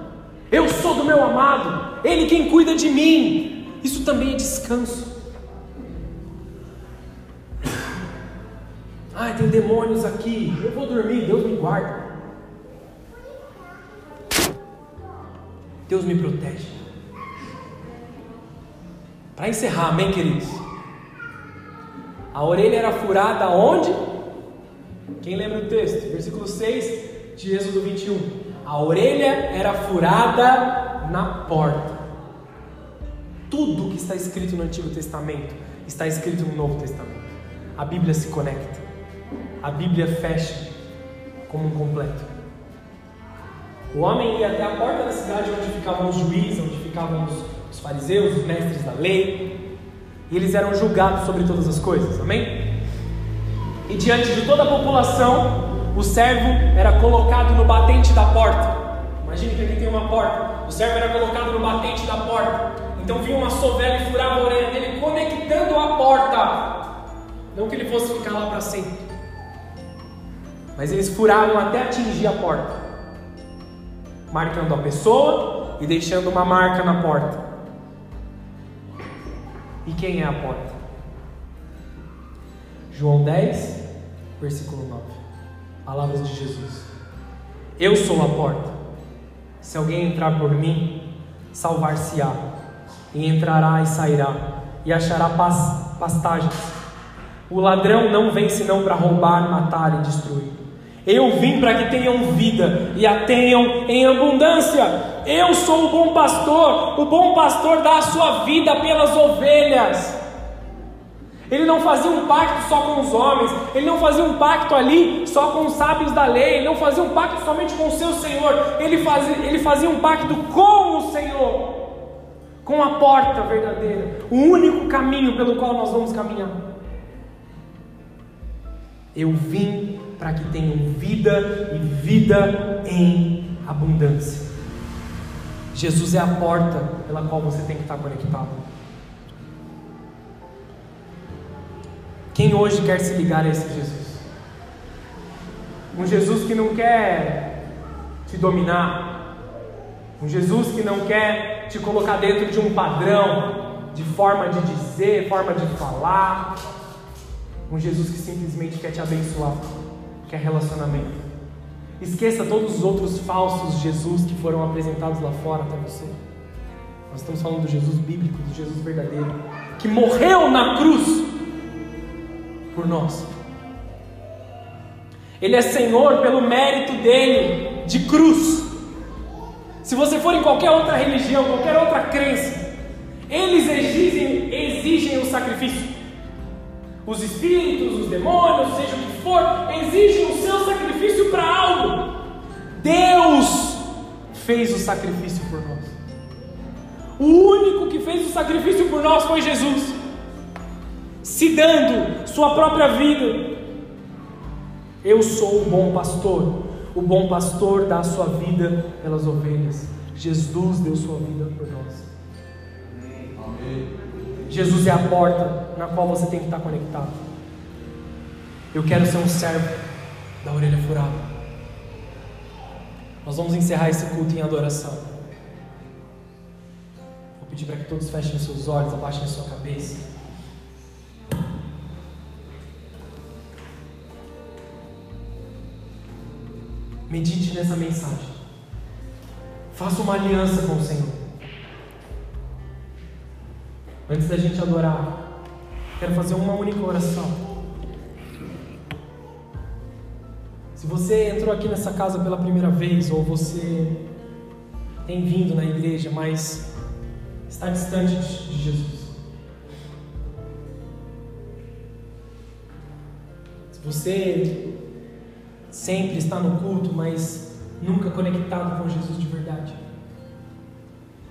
Eu sou do meu amado, Ele quem cuida de mim. Isso também é descanso. Ai, tem demônios aqui. Eu vou dormir, Deus me guarda. Deus me protege. Para encerrar, amém, queridos? A orelha era furada onde? Quem lembra do texto? Versículo 6 de Êxodo 21. A orelha era furada na porta. Tudo que está escrito no Antigo Testamento está escrito no Novo Testamento. A Bíblia se conecta. A Bíblia fecha como um completo. O homem ia até a porta da cidade onde ficavam os juízes, onde ficavam os, os fariseus, os mestres da lei, e eles eram julgados sobre todas as coisas, amém? E diante de toda a população, o servo era colocado no batente da porta. Imagine que aqui tem uma porta. O servo era colocado no batente da porta. Então vinha uma sovela e furava a orelha dele, conectando a porta. Não que ele fosse ficar lá para sempre. Mas eles furavam até atingir a porta, marcando a pessoa e deixando uma marca na porta. E quem é a porta? João 10, versículo 9. Palavras de Jesus. Eu sou a porta. Se alguém entrar por mim, salvar-se-á, e entrará e sairá, e achará pastagens. O ladrão não vem senão para roubar, matar e destruir. Eu vim para que tenham vida e a tenham em abundância. Eu sou o bom pastor. O bom pastor dá a sua vida pelas ovelhas. Ele não fazia um pacto só com os homens, ele não fazia um pacto ali só com os sábios da lei, ele não fazia um pacto somente com o seu Senhor, ele fazia, ele fazia um pacto com o Senhor, com a porta verdadeira, o único caminho pelo qual nós vamos caminhar. Eu vim para que tenham vida e vida em abundância. Jesus é a porta pela qual você tem que estar conectado. Quem hoje quer se ligar a esse Jesus? Um Jesus que não quer te dominar, um Jesus que não quer te colocar dentro de um padrão de forma de dizer, forma de falar, um Jesus que simplesmente quer te abençoar que é relacionamento. Esqueça todos os outros falsos Jesus que foram apresentados lá fora até você. Nós estamos falando do Jesus bíblico, do Jesus verdadeiro, que morreu na cruz por nós. Ele é Senhor pelo mérito dele de cruz. Se você for em qualquer outra religião, qualquer outra crença, eles exigem, exigem o sacrifício. Os espíritos, os demônios, seja o que for, exigem o seu sacrifício para algo. Deus fez o sacrifício por nós. O único que fez o sacrifício por nós foi Jesus, se dando sua própria vida. Eu sou o bom pastor. O bom pastor dá a sua vida pelas ovelhas. Jesus deu sua vida por nós. Amém. Jesus é a porta na qual você tem que estar conectado. Eu quero ser um servo da orelha furada. Nós vamos encerrar esse culto em adoração. Vou pedir para que todos fechem seus olhos, abaixem sua cabeça. Medite nessa mensagem. Faça uma aliança com o Senhor. Antes da gente adorar, Quero fazer uma única oração. Se você entrou aqui nessa casa pela primeira vez, ou você tem vindo na igreja, mas está distante de Jesus. Se você sempre está no culto, mas nunca conectado com Jesus de verdade.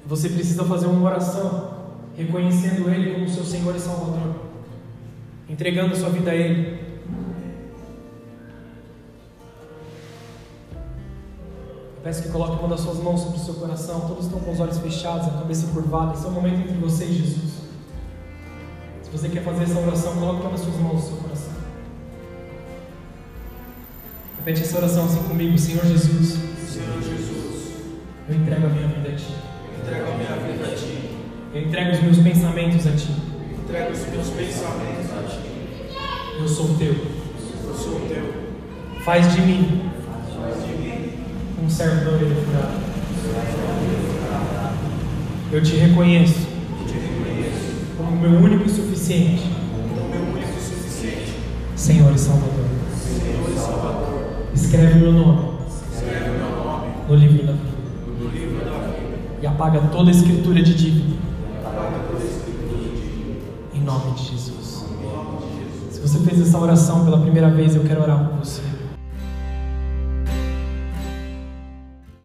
Você precisa fazer uma oração, reconhecendo Ele como seu Senhor e Salvador, entregando sua vida a Ele. Eu peço que coloque uma das suas mãos sobre o seu coração. Todos estão com os olhos fechados, a cabeça curvada. Esse é o momento entre você e Jesus. Se você quer fazer essa oração, coloque uma das suas mãos no Repete essa oração assim comigo, Senhor Jesus. Senhor Jesus, eu entrego a minha vida a Ti. Eu entrego a minha vida a Ti. Eu entrego os meus pensamentos a Ti. Eu entrego os meus pensamentos a Ti. Eu sou Teu. Eu sou Teu. Faz de mim Faz de mim um servo da orelha furada. Eu te reconheço te reconheço como meu único e suficiente como meu único e suficiente Senhor e Salvador. Escreve meu nome Escreve o meu nome no livro da vida no livro da vida. e apaga toda a escritura de dívida Apaga toda a escritura de ti. em nome de Jesus. Em nome de Jesus. Se você fez essa oração pela primeira vez, eu quero orar por você.